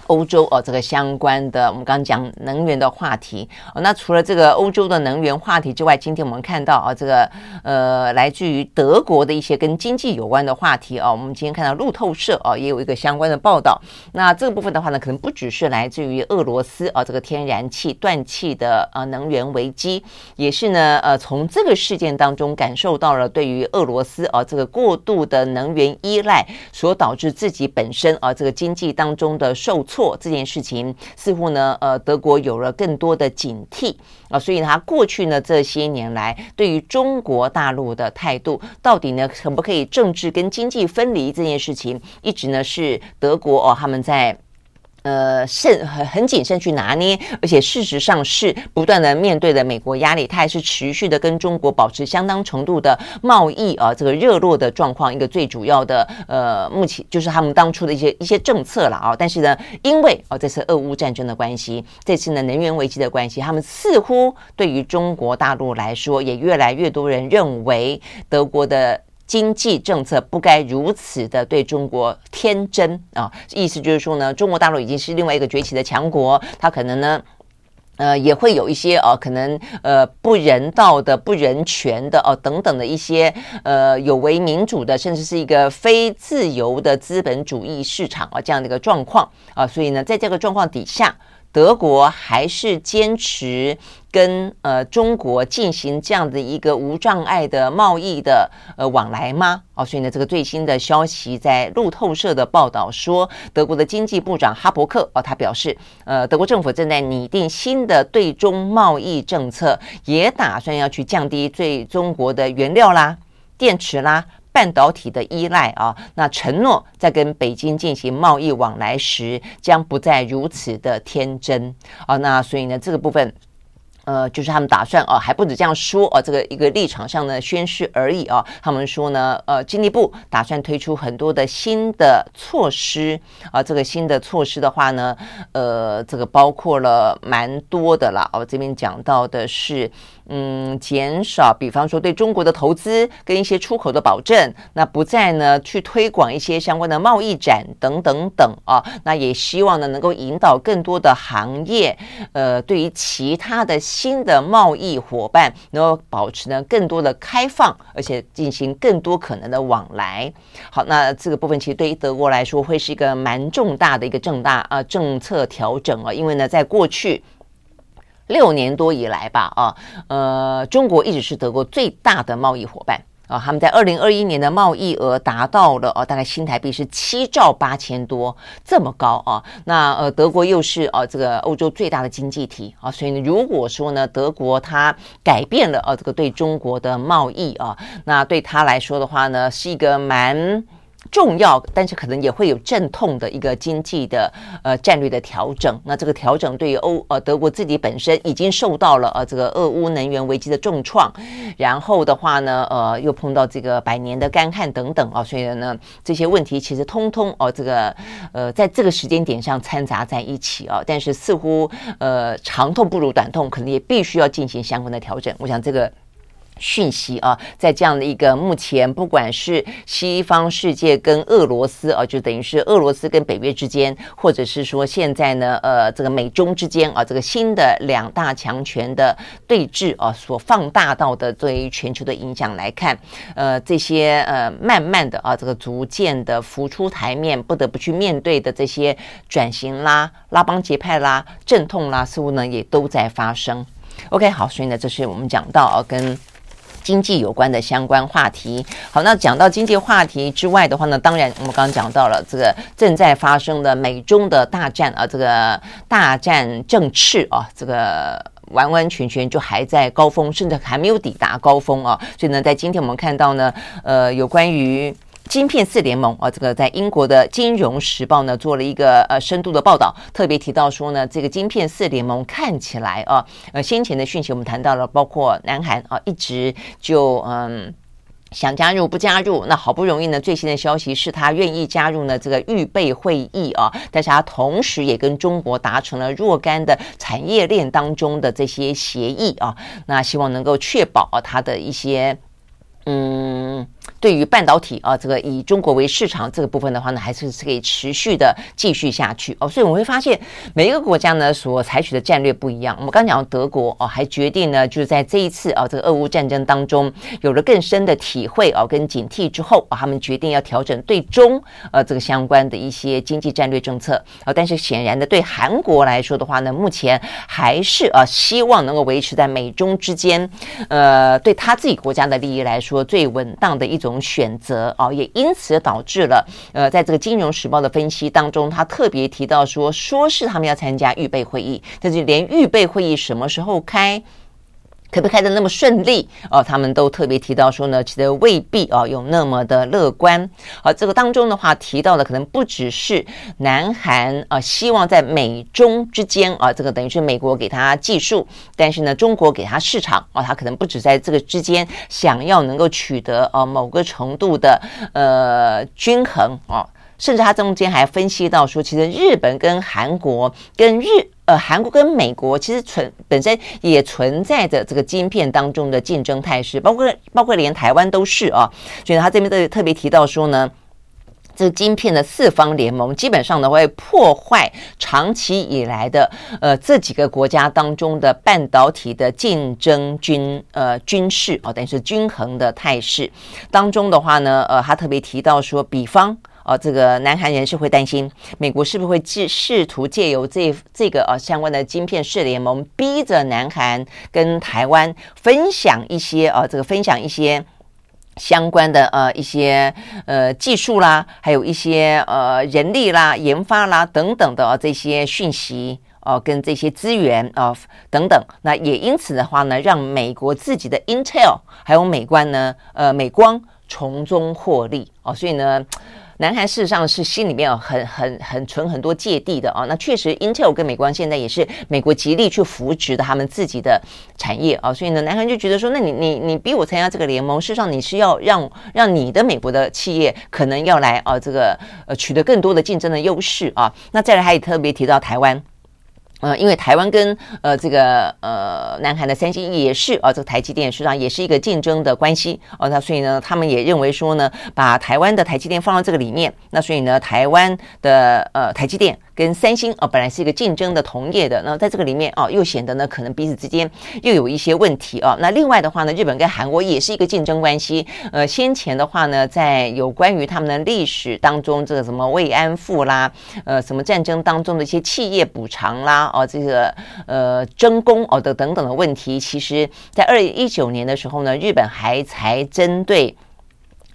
欧洲哦，这个相关的，我们刚刚讲能源的话题哦。那除了这个欧洲的能源话题之外，今天我们看到啊，这个呃，来自于德国的一些跟经济有关的话题啊。我们今天看到路透社啊，也有一个相关的报道。那这个部分的话呢，可能不只是来自于俄罗斯啊，这个天然气断气的呃能源危机，也是呢呃，从这个事件当中感受到了对于俄罗斯啊这个过度的能源依赖所导致自己本身啊这个经济当中的受。错这件事情似乎呢，呃，德国有了更多的警惕啊，所以他过去呢这些年来对于中国大陆的态度，到底呢可不可以政治跟经济分离这件事情，一直呢是德国哦他们在呃，慎很很谨慎去拿捏，而且事实上是不断的面对的美国压力，它还是持续的跟中国保持相当程度的贸易啊，这个热络的状况，一个最主要的呃，目前就是他们当初的一些一些政策了啊。但是呢，因为哦这次俄乌战争的关系，这次呢能源危机的关系，他们似乎对于中国大陆来说，也越来越多人认为德国的。经济政策不该如此的对中国天真啊！意思就是说呢，中国大陆已经是另外一个崛起的强国，它可能呢，呃，也会有一些哦、可能呃不人道的、不人权的哦、等等的一些呃有违民主的，甚至是一个非自由的资本主义市场啊这样的一个状况啊，所以呢，在这个状况底下。德国还是坚持跟呃中国进行这样的一个无障碍的贸易的呃往来吗？哦，所以呢，这个最新的消息在路透社的报道说，德国的经济部长哈伯克哦，他表示，呃，德国政府正在拟定新的对中贸易政策，也打算要去降低对中国的原料啦、电池啦。半导体的依赖啊，那承诺在跟北京进行贸易往来时，将不再如此的天真啊。那所以呢，这个部分。呃，就是他们打算哦，还不止这样说哦，这个一个立场上的宣示而已哦。他们说呢，呃，经济部打算推出很多的新的措施啊。这个新的措施的话呢，呃，这个包括了蛮多的啦。哦，这边讲到的是，嗯，减少，比方说对中国的投资跟一些出口的保证，那不再呢去推广一些相关的贸易展等等等啊。那也希望呢能够引导更多的行业，呃，对于其他的。新的贸易伙伴能够保持呢更多的开放，而且进行更多可能的往来。好，那这个部分其实对于德国来说会是一个蛮重大的一个重大啊政策调整啊，因为呢，在过去六年多以来吧，啊，呃，中国一直是德国最大的贸易伙伴。啊，他们在二零二一年的贸易额达到了哦，大概新台币是七兆八千多，这么高啊。那呃，德国又是呃这个欧洲最大的经济体啊，所以呢，如果说呢，德国它改变了呃这个对中国的贸易啊，那对他来说的话呢，是一个蛮。重要，但是可能也会有阵痛的一个经济的呃战略的调整。那这个调整对于欧呃德国自己本身已经受到了呃这个俄乌能源危机的重创，然后的话呢呃又碰到这个百年的干旱等等啊，所以呢这些问题其实通通哦这个呃在这个时间点上掺杂在一起啊，但是似乎呃长痛不如短痛，可能也必须要进行相关的调整。我想这个。讯息啊，在这样的一个目前，不管是西方世界跟俄罗斯啊，就等于是俄罗斯跟北约之间，或者是说现在呢，呃，这个美中之间啊，这个新的两大强权的对峙啊，所放大到的对于全球的影响来看，呃，这些呃，慢慢的啊，这个逐渐的浮出台面，不得不去面对的这些转型啦、拉帮结派啦、阵痛啦，似乎呢也都在发生。OK，好，所以呢，这是我们讲到啊，跟经济有关的相关话题。好，那讲到经济话题之外的话呢，当然我们刚刚讲到了这个正在发生的美中的大战啊，这个大战正炽啊，这个完完全全就还在高峰，甚至还没有抵达高峰啊。所以呢，在今天我们看到呢，呃，有关于。[coughs] 晶片四联盟啊，这个在英国的《金融时报》呢做了一个呃深度的报道，特别提到说呢，这个晶片四联盟看起来啊，呃先前的讯息我们谈到了，包括南韩啊一直就嗯想加入不加入，那好不容易呢最新的消息是他愿意加入呢这个预备会议啊，但是他同时也跟中国达成了若干的产业链当中的这些协议啊，那希望能够确保啊他的一些嗯。对于半导体啊，这个以中国为市场这个部分的话呢，还是可以持续的继续下去哦。所以我们会发现，每一个国家呢所采取的战略不一样。我们刚讲德国哦，还决定呢，就是在这一次啊这个俄乌战争当中有了更深的体会啊跟警惕之后啊，他们决定要调整对中呃这个相关的一些经济战略政策啊。但是显然的，对韩国来说的话呢，目前还是啊希望能够维持在美中之间，呃，对他自己国家的利益来说最稳当的一种。选择哦，也因此导致了呃，在这个《金融时报》的分析当中，他特别提到说，说是他们要参加预备会议，但是连预备会议什么时候开，可不可以开得那么顺利哦？他们都特别提到说呢，其实未必哦有那么的乐观。好，这个当中的话提到的可能不只是南韩啊，希望在美中之间啊，这个等于是美国给他技术，但是呢，中国给他市场啊，他可能不止在这个之间想要能够取得呃某个程度的呃均衡啊。甚至他中间还分析到说，其实日本跟韩国跟日呃韩国跟美国其实存本身也存在着这个晶片当中的竞争态势，包括包括连台湾都是啊。所以他这边特特别提到说呢，这个晶片的四方联盟基本上呢会破坏长期以来的呃这几个国家当中的半导体的竞争军呃军事啊，等于是均衡的态势当中的话呢，呃，他特别提到说，比方。哦，这个南韩人士会担心，美国是不是会试试图借由这这个呃相关的晶片四联盟，逼着南韩跟台湾分享一些呃这个分享一些相关的呃一些呃技术啦，还有一些呃人力啦、研发啦等等的这些讯息哦、跟这些资源啊、等等。那也因此的话呢，让美国自己的 Intel 还有美光呢，呃美光从中获利哦，所以呢。南韩事实上是心里面有很很很存很多芥蒂的啊，那确实，Intel 跟美光现在也是美国极力去扶植的他们自己的产业啊，所以呢，南韩就觉得说，那你你你逼我参加这个联盟，事实上你是要让让你的美国的企业可能要来啊，这个呃取得更多的竞争的优势啊，那再来还也特别提到台湾。呃，因为台湾跟呃这个呃南韩的三星也是啊、呃，这个台积电实际上也是一个竞争的关系哦，那所以呢，他们也认为说呢，把台湾的台积电放到这个里面，那所以呢，台湾的呃台积电。跟三星啊，本来是一个竞争的同业的，那在这个里面啊，又显得呢，可能彼此之间又有一些问题啊。那另外的话呢，日本跟韩国也是一个竞争关系。呃，先前的话呢，在有关于他们的历史当中，这个什么慰安妇啦，呃，什么战争当中的一些企业补偿啦，哦，这个呃争功哦的等等的问题，其实在二零一九年的时候呢，日本还才针对。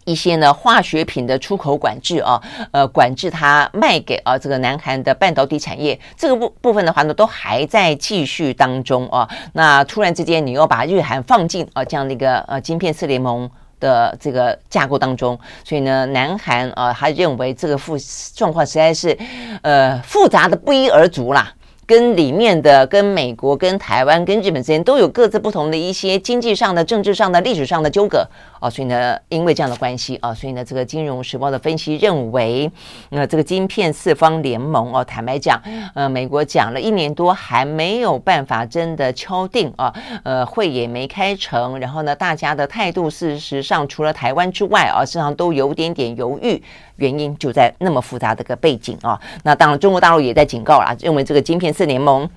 一些呢化学品的出口管制啊，呃，管制它卖给啊这个南韩的半导体产业，这个部部分的话呢，都还在继续当中啊。那突然之间，你又把日韩放进啊这样的一个呃晶片四联盟的这个架构当中，所以呢，南韩啊，他认为这个复状况实在是呃复杂的不一而足啦。跟里面的、跟美国、跟台湾、跟日本之间都有各自不同的一些经济上的、政治上的、历史上的纠葛啊，所以呢，因为这样的关系啊，所以呢，这个《金融时报》的分析认为，那、这个晶片四方联盟哦、坦白讲，呃，美国讲了一年多还没有办法真的敲定啊，呃，会也没开成，然后呢，大家的态度事实上除了台湾之外啊，实际上都有点点犹豫。原因就在那么复杂的个背景啊，那当然中国大陆也在警告啦，认为这个晶片四联盟，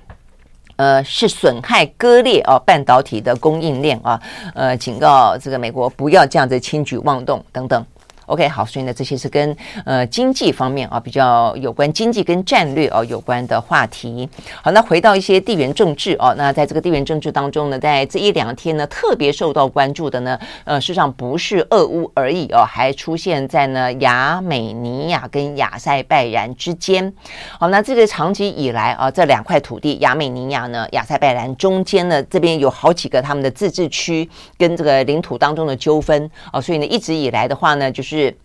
呃，是损害割裂哦半导体的供应链啊，呃，警告这个美国不要这样子轻举妄动等等。OK，好，所以呢，这些是跟呃经济方面啊比较有关，经济跟战略啊有关的话题。好，那回到一些地缘政治哦，那在这个地缘政治当中呢，在这一两天呢，特别受到关注的呢，呃，事实上不是俄乌而已哦，还出现在呢亚美尼亚跟亚塞拜然之间。好，那这个长期以来啊，这两块土地，亚美尼亚呢，亚塞拜然中间呢，这边有好几个他们的自治区跟这个领土当中的纠纷啊，所以呢，一直以来的话呢，就是。是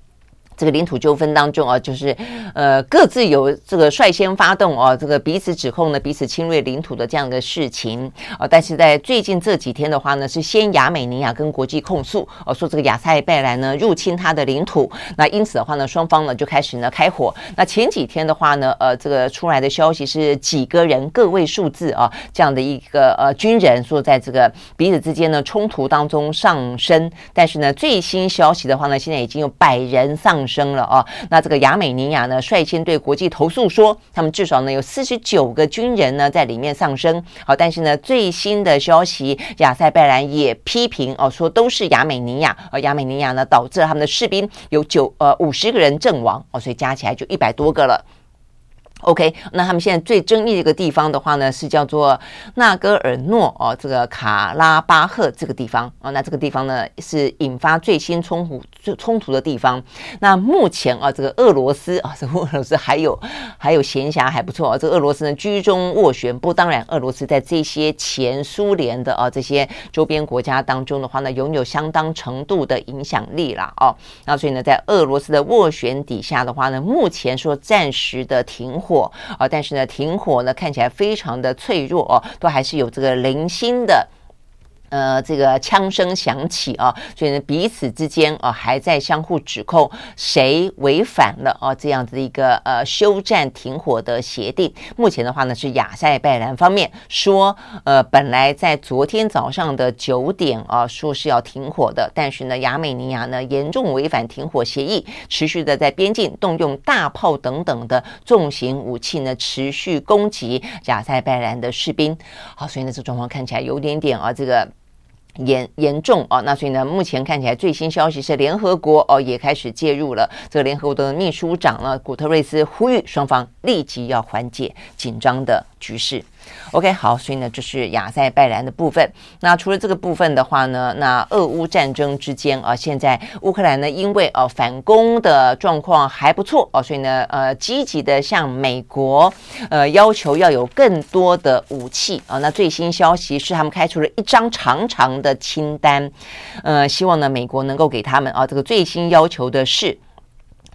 这个领土纠纷当中啊，就是呃各自有这个率先发动啊，这个彼此指控呢，彼此侵略领土的这样的事情啊。但是在最近这几天的话呢，是先亚美尼亚跟国际控诉啊，说这个亚塞拜然呢入侵他的领土。那因此的话呢，双方呢就开始呢开火。那前几天的话呢，呃，这个出来的消息是几个人个位数字啊，这样的一个呃军人说在这个彼此之间呢冲突当中丧生。但是呢，最新消息的话呢，现在已经有百人丧升了啊！那这个亚美尼亚呢，率先对国际投诉说，他们至少呢有四十九个军人呢在里面丧生。好，但是呢最新的消息，亚塞拜然也批评哦，说都是亚美尼亚，而亚美尼亚呢导致他们的士兵有九呃五十个人阵亡哦，所以加起来就一百多个了。OK，那他们现在最争议的一个地方的话呢，是叫做纳戈尔诺哦，这个卡拉巴赫这个地方啊、哦，那这个地方呢是引发最新冲突最冲突的地方。那目前啊，这个俄罗斯啊，这个俄罗斯还有 [laughs] 还有闲暇还不错啊，这个俄罗斯呢居中斡旋。不当然，俄罗斯在这些前苏联的啊这些周边国家当中的话呢，拥有相当程度的影响力啦。哦。那所以呢，在俄罗斯的斡旋底下的话呢，目前说暂时的停火啊，但是呢，停火呢看起来非常的脆弱哦，都还是有这个零星的。呃，这个枪声响起啊，所以呢，彼此之间啊还在相互指控谁违反了啊这样子的一个呃休战停火的协定。目前的话呢，是亚塞拜然方面说，呃，本来在昨天早上的九点啊，说是要停火的，但是呢，亚美尼亚呢严重违反停火协议，持续的在边境动用大炮等等的重型武器呢，持续攻击亚塞拜然的士兵。好，所以呢，这状况看起来有点点啊，这个。严严重啊，那所以呢，目前看起来最新消息是联合国哦也开始介入了。这个联合国的秘书长呢，古特瑞斯呼吁双方立即要缓解紧张的局势。OK，好，所以呢，这是亚塞拜然的部分。那除了这个部分的话呢，那俄乌战争之间啊，现在乌克兰呢，因为呃、啊、反攻的状况还不错哦、啊，所以呢，呃，积极的向美国呃要求要有更多的武器啊。那最新消息是，他们开出了一张长长的清单，呃，希望呢，美国能够给他们啊，这个最新要求的是。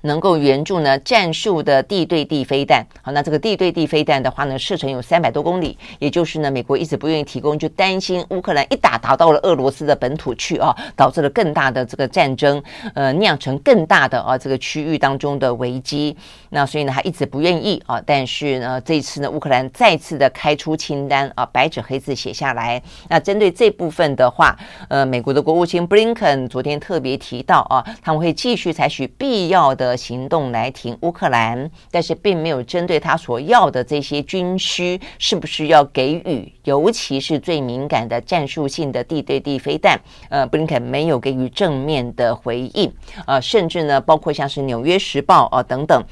能够援助呢战术的地对地飞弹，好，那这个地对地飞弹的话呢，射程有三百多公里，也就是呢，美国一直不愿意提供，就担心乌克兰一打打到了俄罗斯的本土去啊，导致了更大的这个战争，呃，酿成更大的啊这个区域当中的危机。那所以呢，他一直不愿意啊，但是呢，这一次呢，乌克兰再次的开出清单啊，白纸黑字写下来。那针对这部分的话，呃，美国的国务卿布林肯昨天特别提到啊，他们会继续采取必要的。行动来停乌克兰，但是并没有针对他所要的这些军需是不是要给予，尤其是最敏感的战术性的地对地飞弹，呃，布林肯没有给予正面的回应，呃，甚至呢，包括像是《纽约时报》啊、等等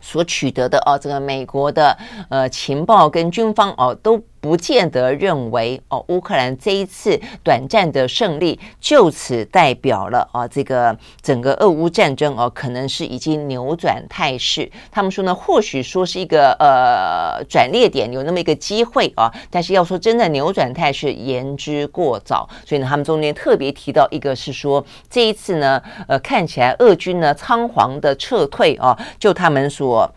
所取得的哦、这个美国的呃情报跟军方哦、都。不见得认为哦，乌克兰这一次短暂的胜利就此代表了啊，这个整个俄乌战争哦，可能是已经扭转态势。他们说呢，或许说是一个呃转捩点，有那么一个机会啊，但是要说真的扭转态势，言之过早。所以呢，他们中间特别提到一个是说，这一次呢，呃，看起来俄军呢仓皇的撤退啊，就他们所。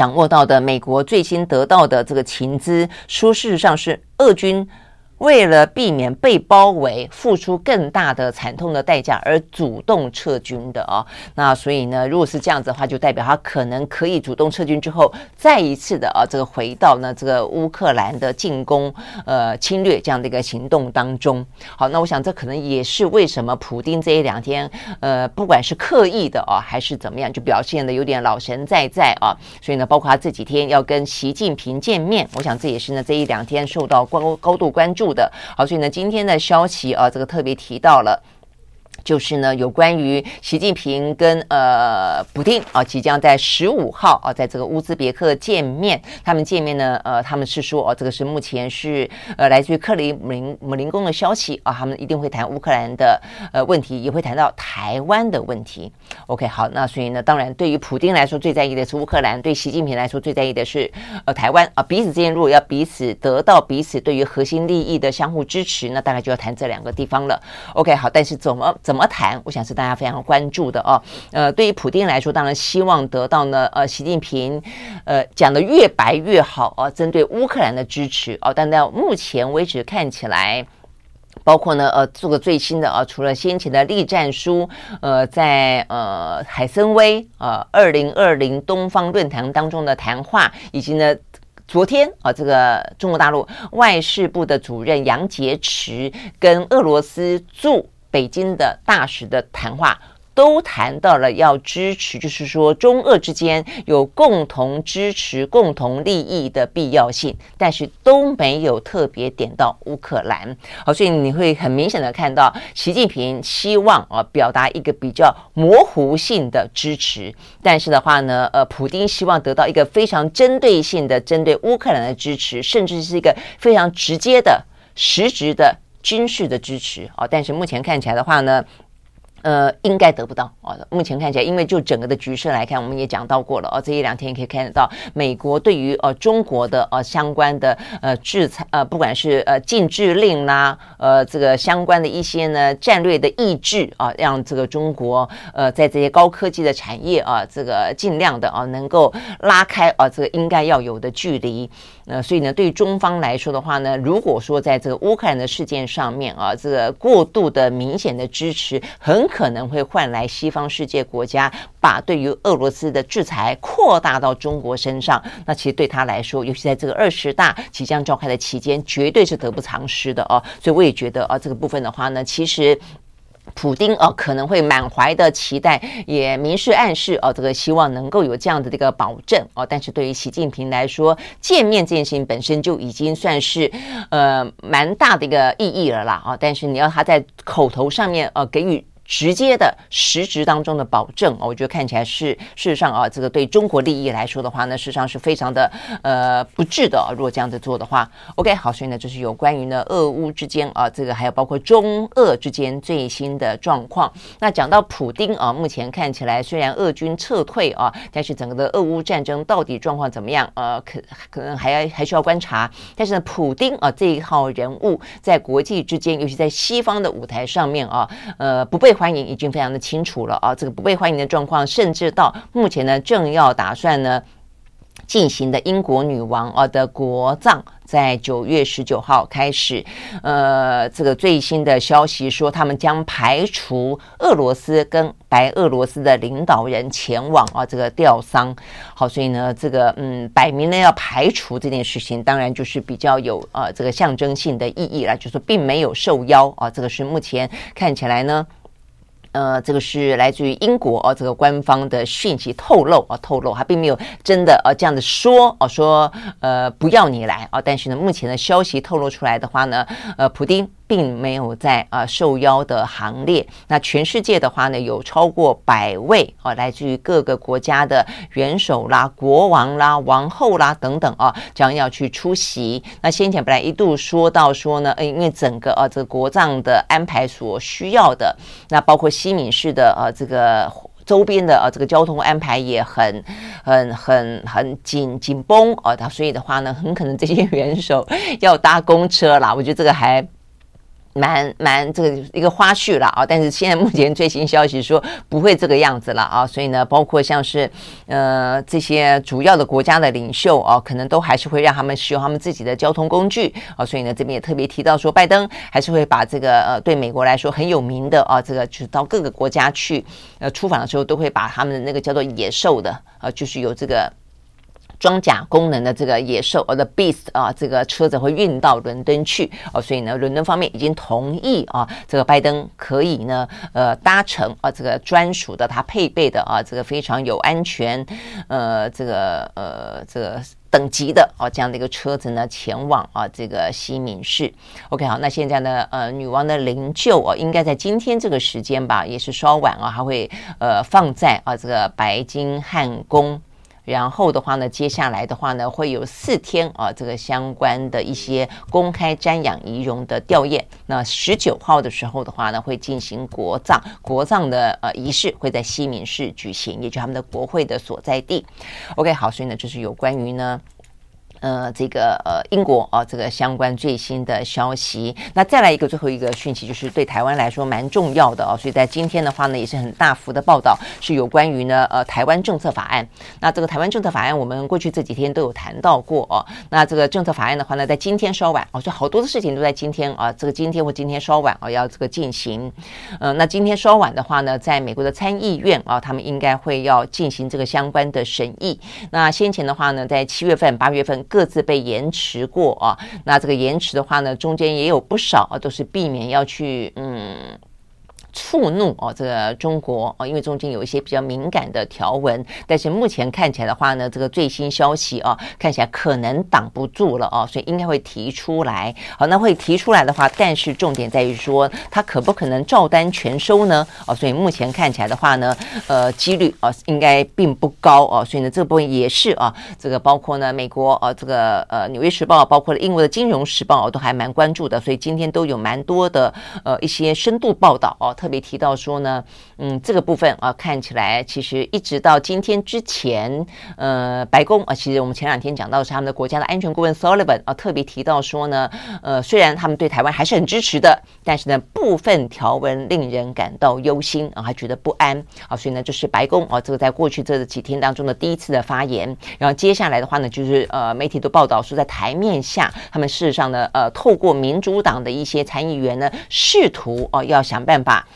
掌握到的美国最新得到的这个情资，说事实上是俄军。为了避免被包围，付出更大的惨痛的代价而主动撤军的啊，那所以呢，如果是这样子的话，就代表他可能可以主动撤军之后，再一次的啊，这个回到呢这个乌克兰的进攻呃侵略这样的一个行动当中。好，那我想这可能也是为什么普丁这一两天呃，不管是刻意的啊，还是怎么样，就表现的有点老神在在啊。所以呢，包括他这几天要跟习近平见面，我想这也是呢这一两天受到高高度关注的。好，所以呢，今天的消息啊，这个特别提到了。就是呢，有关于习近平跟呃普丁啊，即将在十五号啊，在这个乌兹别克见面。他们见面呢，呃，他们是说哦，这个是目前是呃来自于克里姆林姆林宫的消息啊，他们一定会谈乌克兰的呃问题，也会谈到台湾的问题。OK，好，那所以呢，当然对于普丁来说最在意的是乌克兰，对习近平来说最在意的是呃台湾啊。彼此之间如果要彼此得到彼此对于核心利益的相互支持，那大概就要谈这两个地方了。OK，好，但是怎么？怎么谈？我想是大家非常关注的哦。呃，对于普丁来说，当然希望得到呢，呃，习近平，呃，讲得越白越好哦，针对乌克兰的支持哦。但到目前为止看起来，包括呢，呃，这个最新的啊，除了先前的栗战书，呃，在呃海参崴呃二零二零东方论坛当中的谈话，以及呢昨天啊，这个中国大陆外事部的主任杨洁篪跟俄罗斯驻北京的大使的谈话都谈到了要支持，就是说中俄之间有共同支持、共同利益的必要性，但是都没有特别点到乌克兰。好，所以你会很明显的看到，习近平希望啊表达一个比较模糊性的支持，但是的话呢，呃，普丁希望得到一个非常针对性的针对乌克兰的支持，甚至是一个非常直接的实质的军事的支持啊。但是目前看起来的话呢，呃，应该得不到哦。目前看起来，因为就整个的局势来看，我们也讲到过了哦。这一两天也可以看得到，美国对于呃中国的呃相关的呃制裁呃，不管是呃禁制令啦，呃这个相关的一些呢战略的抑制啊，让这个中国呃在这些高科技的产业啊，这个尽量的啊能够拉开啊这个应该要有的距离。那，所以呢，对于中方来说的话呢，如果说在这个乌克兰的事件上面啊，这个过度的明显的支持，很可能会换来西方世界国家把对于俄罗斯的制裁扩大到中国身上。那其实对他来说，尤其在这个二十大即将召开的期间，绝对是得不偿失的哦。所以我也觉得啊，这个部分的话呢，其实。普丁哦，可能会满怀的期待，也明示暗示哦，这个希望能够有这样的这个保证哦。但是对于习近平来说，见面这件事情本身就已经算是呃蛮大的一个意义了啦啊。但是你要他在口头上面呃给予。直接的实质当中的保证，我觉得看起来是事实上啊，这个对中国利益来说的话呢，事实上是非常的呃不智的。如果这样子做的话，OK，好，所以呢，这是有关于呢俄乌之间啊，这个还有包括中俄之间最新的状况。那讲到普丁啊，目前看起来虽然俄军撤退啊，但是整个的俄乌战争到底状况怎么样？呃，可可能还要还需要观察。但是呢，普丁啊这一号人物在国际之间，尤其在西方的舞台上面啊，呃，不被。欢迎已经非常的清楚了啊，这个不被欢迎的状况，甚至到目前呢，正要打算呢进行的英国女王啊的国葬，在九月十九号开始，呃，这个最新的消息说，他们将排除俄罗斯跟白俄罗斯的领导人前往啊这个吊丧。好，所以呢，这个嗯，摆明了要排除这件事情，当然就是比较有呃这个象征性的意义了，就是并没有受邀啊，这个是目前看起来呢。呃，这个是来自于英国哦，这个官方的讯息透露啊，透露还并没有真的呃这样子说哦，说呃不要你来啊，但是呢，目前的消息透露出来的话呢，呃，普丁。并没有在啊受邀的行列。那全世界的话呢，有超过百位啊，来自于各个国家的元首啦、国王啦、王后啦等等啊，将要去出席。那先前本来一度说到说呢，因为整个啊这个国葬的安排所需要的，那包括西敏市的啊这个周边的啊这个交通安排也很很很很紧紧绷啊，他所以的话呢，很可能这些元首要搭公车啦。我觉得这个还。蛮蛮这个一个花絮了啊，但是现在目前最新消息说不会这个样子了啊，所以呢，包括像是呃这些主要的国家的领袖啊，可能都还是会让他们使用他们自己的交通工具啊，所以呢，这边也特别提到说，拜登还是会把这个呃对美国来说很有名的啊，这个就是到各个国家去呃出访的时候，都会把他们的那个叫做野兽的啊，就是有这个。装甲功能的这个野兽，呃，The Beast 啊，这个车子会运到伦敦去哦，所以呢，伦敦方面已经同意啊，这个拜登可以呢，呃，搭乘啊，这个专属的他配备的啊，这个非常有安全，呃，这个呃，这个等级的啊，这样的一个车子呢，前往啊，这个西敏寺。OK，好，那现在呢，呃，女王的灵柩啊，应该在今天这个时间吧，也是稍晚啊，还会呃放在啊这个白金汉宫。然后的话呢，接下来的话呢，会有四天啊，这个相关的一些公开瞻仰仪容的吊唁。那十九号的时候的话呢，会进行国葬，国葬的呃仪式会在西敏市举行，也就他们的国会的所在地。OK，好，所以呢，就是有关于呢。呃，这个呃，英国啊，这个相关最新的消息。那再来一个最后一个讯息，就是对台湾来说蛮重要的哦。所以在今天的话呢，也是很大幅的报道，是有关于呢呃台湾政策法案。那这个台湾政策法案，我们过去这几天都有谈到过哦。那这个政策法案的话呢，在今天稍晚哦，所以好多的事情都在今天啊，这个今天或今天稍晚啊要这个进行。呃，那今天稍晚的话呢，在美国的参议院啊，他们应该会要进行这个相关的审议。那先前的话呢，在七月份、八月份。各自被延迟过啊，那这个延迟的话呢，中间也有不少啊，都是避免要去嗯。触怒哦这个中国哦，因为中间有一些比较敏感的条文，但是目前看起来的话呢，这个最新消息啊，看起来可能挡不住了哦，所以应该会提出来。好，那会提出来的话，但是重点在于说，它可不可能照单全收呢？哦，所以目前看起来的话呢，呃，几率啊应该并不高哦，所以呢，这部分也是啊，这个包括呢美国啊，这个呃《纽约时报》，包括了英国的《金融时报》都还蛮关注的，所以今天都有蛮多的呃一些深度报道哦，特别提到说呢，嗯，这个部分啊，看起来其实一直到今天之前，呃，白宫啊，其实我们前两天讲到是他们的国家的安全顾问 Sullivan 啊，特别提到说呢，呃，虽然他们对台湾还是很支持的，但是呢，部分条文令人感到忧心啊，还觉得不安啊，所以呢，这是白宫啊，这个在过去这几天当中的第一次的发言，然后接下来的话呢，就是呃，媒体都报道说，在台面下，他们事实上呢，呃，透过民主党的一些参议员呢，试图哦、要想办法。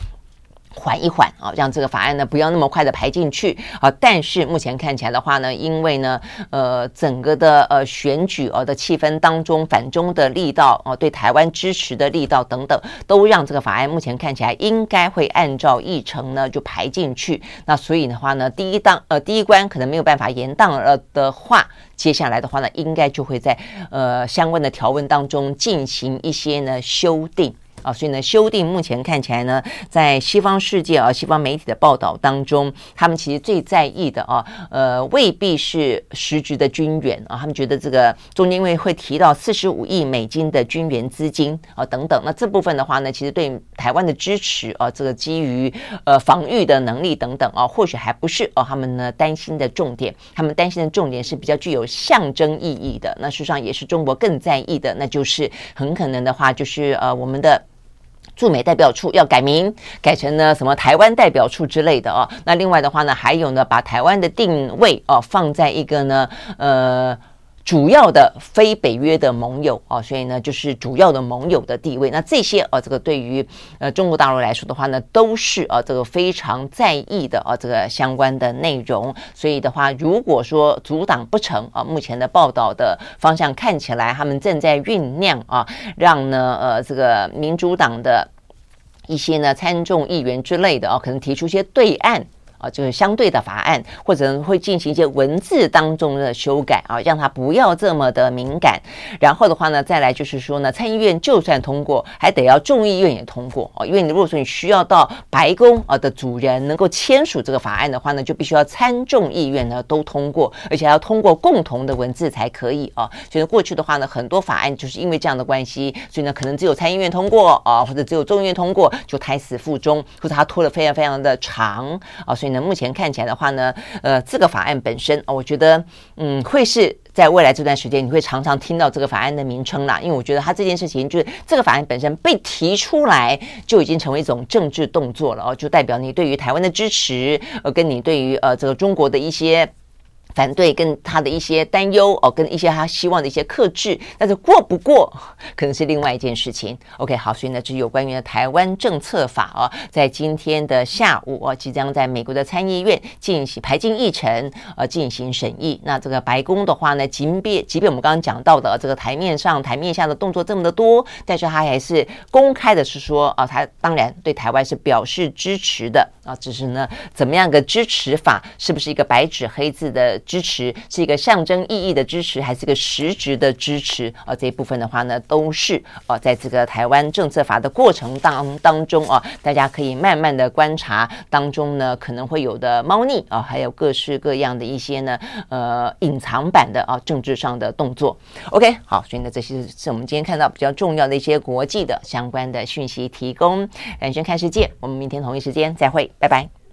缓一缓啊，让这个法案呢不要那么快的排进去啊。但是目前看起来的话呢，因为呢，呃，整个的呃选举呃的气氛当中，反中的力道啊，对台湾支持的力道等等，都让这个法案目前看起来应该会按照议程呢就排进去。那所以的话呢，第一档呃第一关可能没有办法延档了的话，接下来的话呢，应该就会在呃相关的条文当中进行一些呢修订。啊，所以呢，修订目前看起来呢，在西方世界啊，西方媒体的报道当中，他们其实最在意的啊，呃，未必是实质的军援啊，他们觉得这个中间因为会提到四十五亿美金的军援资金啊等等，那这部分的话呢，其实对台湾的支持啊，这个基于呃防御的能力等等啊，或许还不是哦，他们呢担心的重点，他们担心的重点是比较具有象征意义的，那事实上也是中国更在意的，那就是很可能的话，就是呃我们的。驻美代表处要改名，改成呢什么台湾代表处之类的哦。那另外的话呢，还有呢，把台湾的定位哦放在一个呢，呃。主要的非北约的盟友啊，所以呢，就是主要的盟友的地位。那这些啊，这个对于呃中国大陆来说的话呢，都是啊这个非常在意的啊这个相关的内容。所以的话，如果说阻挡不成啊，目前的报道的方向看起来，他们正在酝酿啊，让呢呃这个民主党的一些呢参众议员之类的啊，可能提出一些对案。啊，就是相对的法案，或者会进行一些文字当中的修改啊，让它不要这么的敏感。然后的话呢，再来就是说呢，参议院就算通过，还得要众议院也通过啊。因为你如果说你需要到白宫啊的主人能够签署这个法案的话呢，就必须要参众议院呢都通过，而且要通过共同的文字才可以啊。所以过去的话呢，很多法案就是因为这样的关系，所以呢，可能只有参议院通过啊，或者只有众议院通过，就胎死腹中，或者它拖了非常非常的长啊。所以呢，目前看起来的话呢，呃，这个法案本身，我觉得，嗯，会是在未来这段时间，你会常常听到这个法案的名称啦。因为我觉得它这件事情，就是这个法案本身被提出来，就已经成为一种政治动作了哦，就代表你对于台湾的支持，呃，跟你对于呃这个中国的一些。反对跟他的一些担忧哦，跟一些他希望的一些克制，但是过不过可能是另外一件事情。OK，好，所以呢，这是有关于台湾政策法哦，在今天的下午哦，即将在美国的参议院进行排进议程，呃，进行审议。那这个白宫的话呢，即便即便我们刚刚讲到的这个台面上、台面下的动作这么的多，但是他还是公开的是说啊，他当然对台湾是表示支持的啊，只是呢，怎么样个支持法，是不是一个白纸黑字的？支持是一个象征意义的支持，还是一个实质的支持？啊，这一部分的话呢，都是啊，在这个台湾政策法的过程当当中啊，大家可以慢慢的观察当中呢，可能会有的猫腻啊，还有各式各样的一些呢，呃，隐藏版的啊，政治上的动作。OK，好，所以呢，这些是我们今天看到比较重要的一些国际的相关的讯息提供。兰萱看世界，我们明天同一时间再会，拜拜。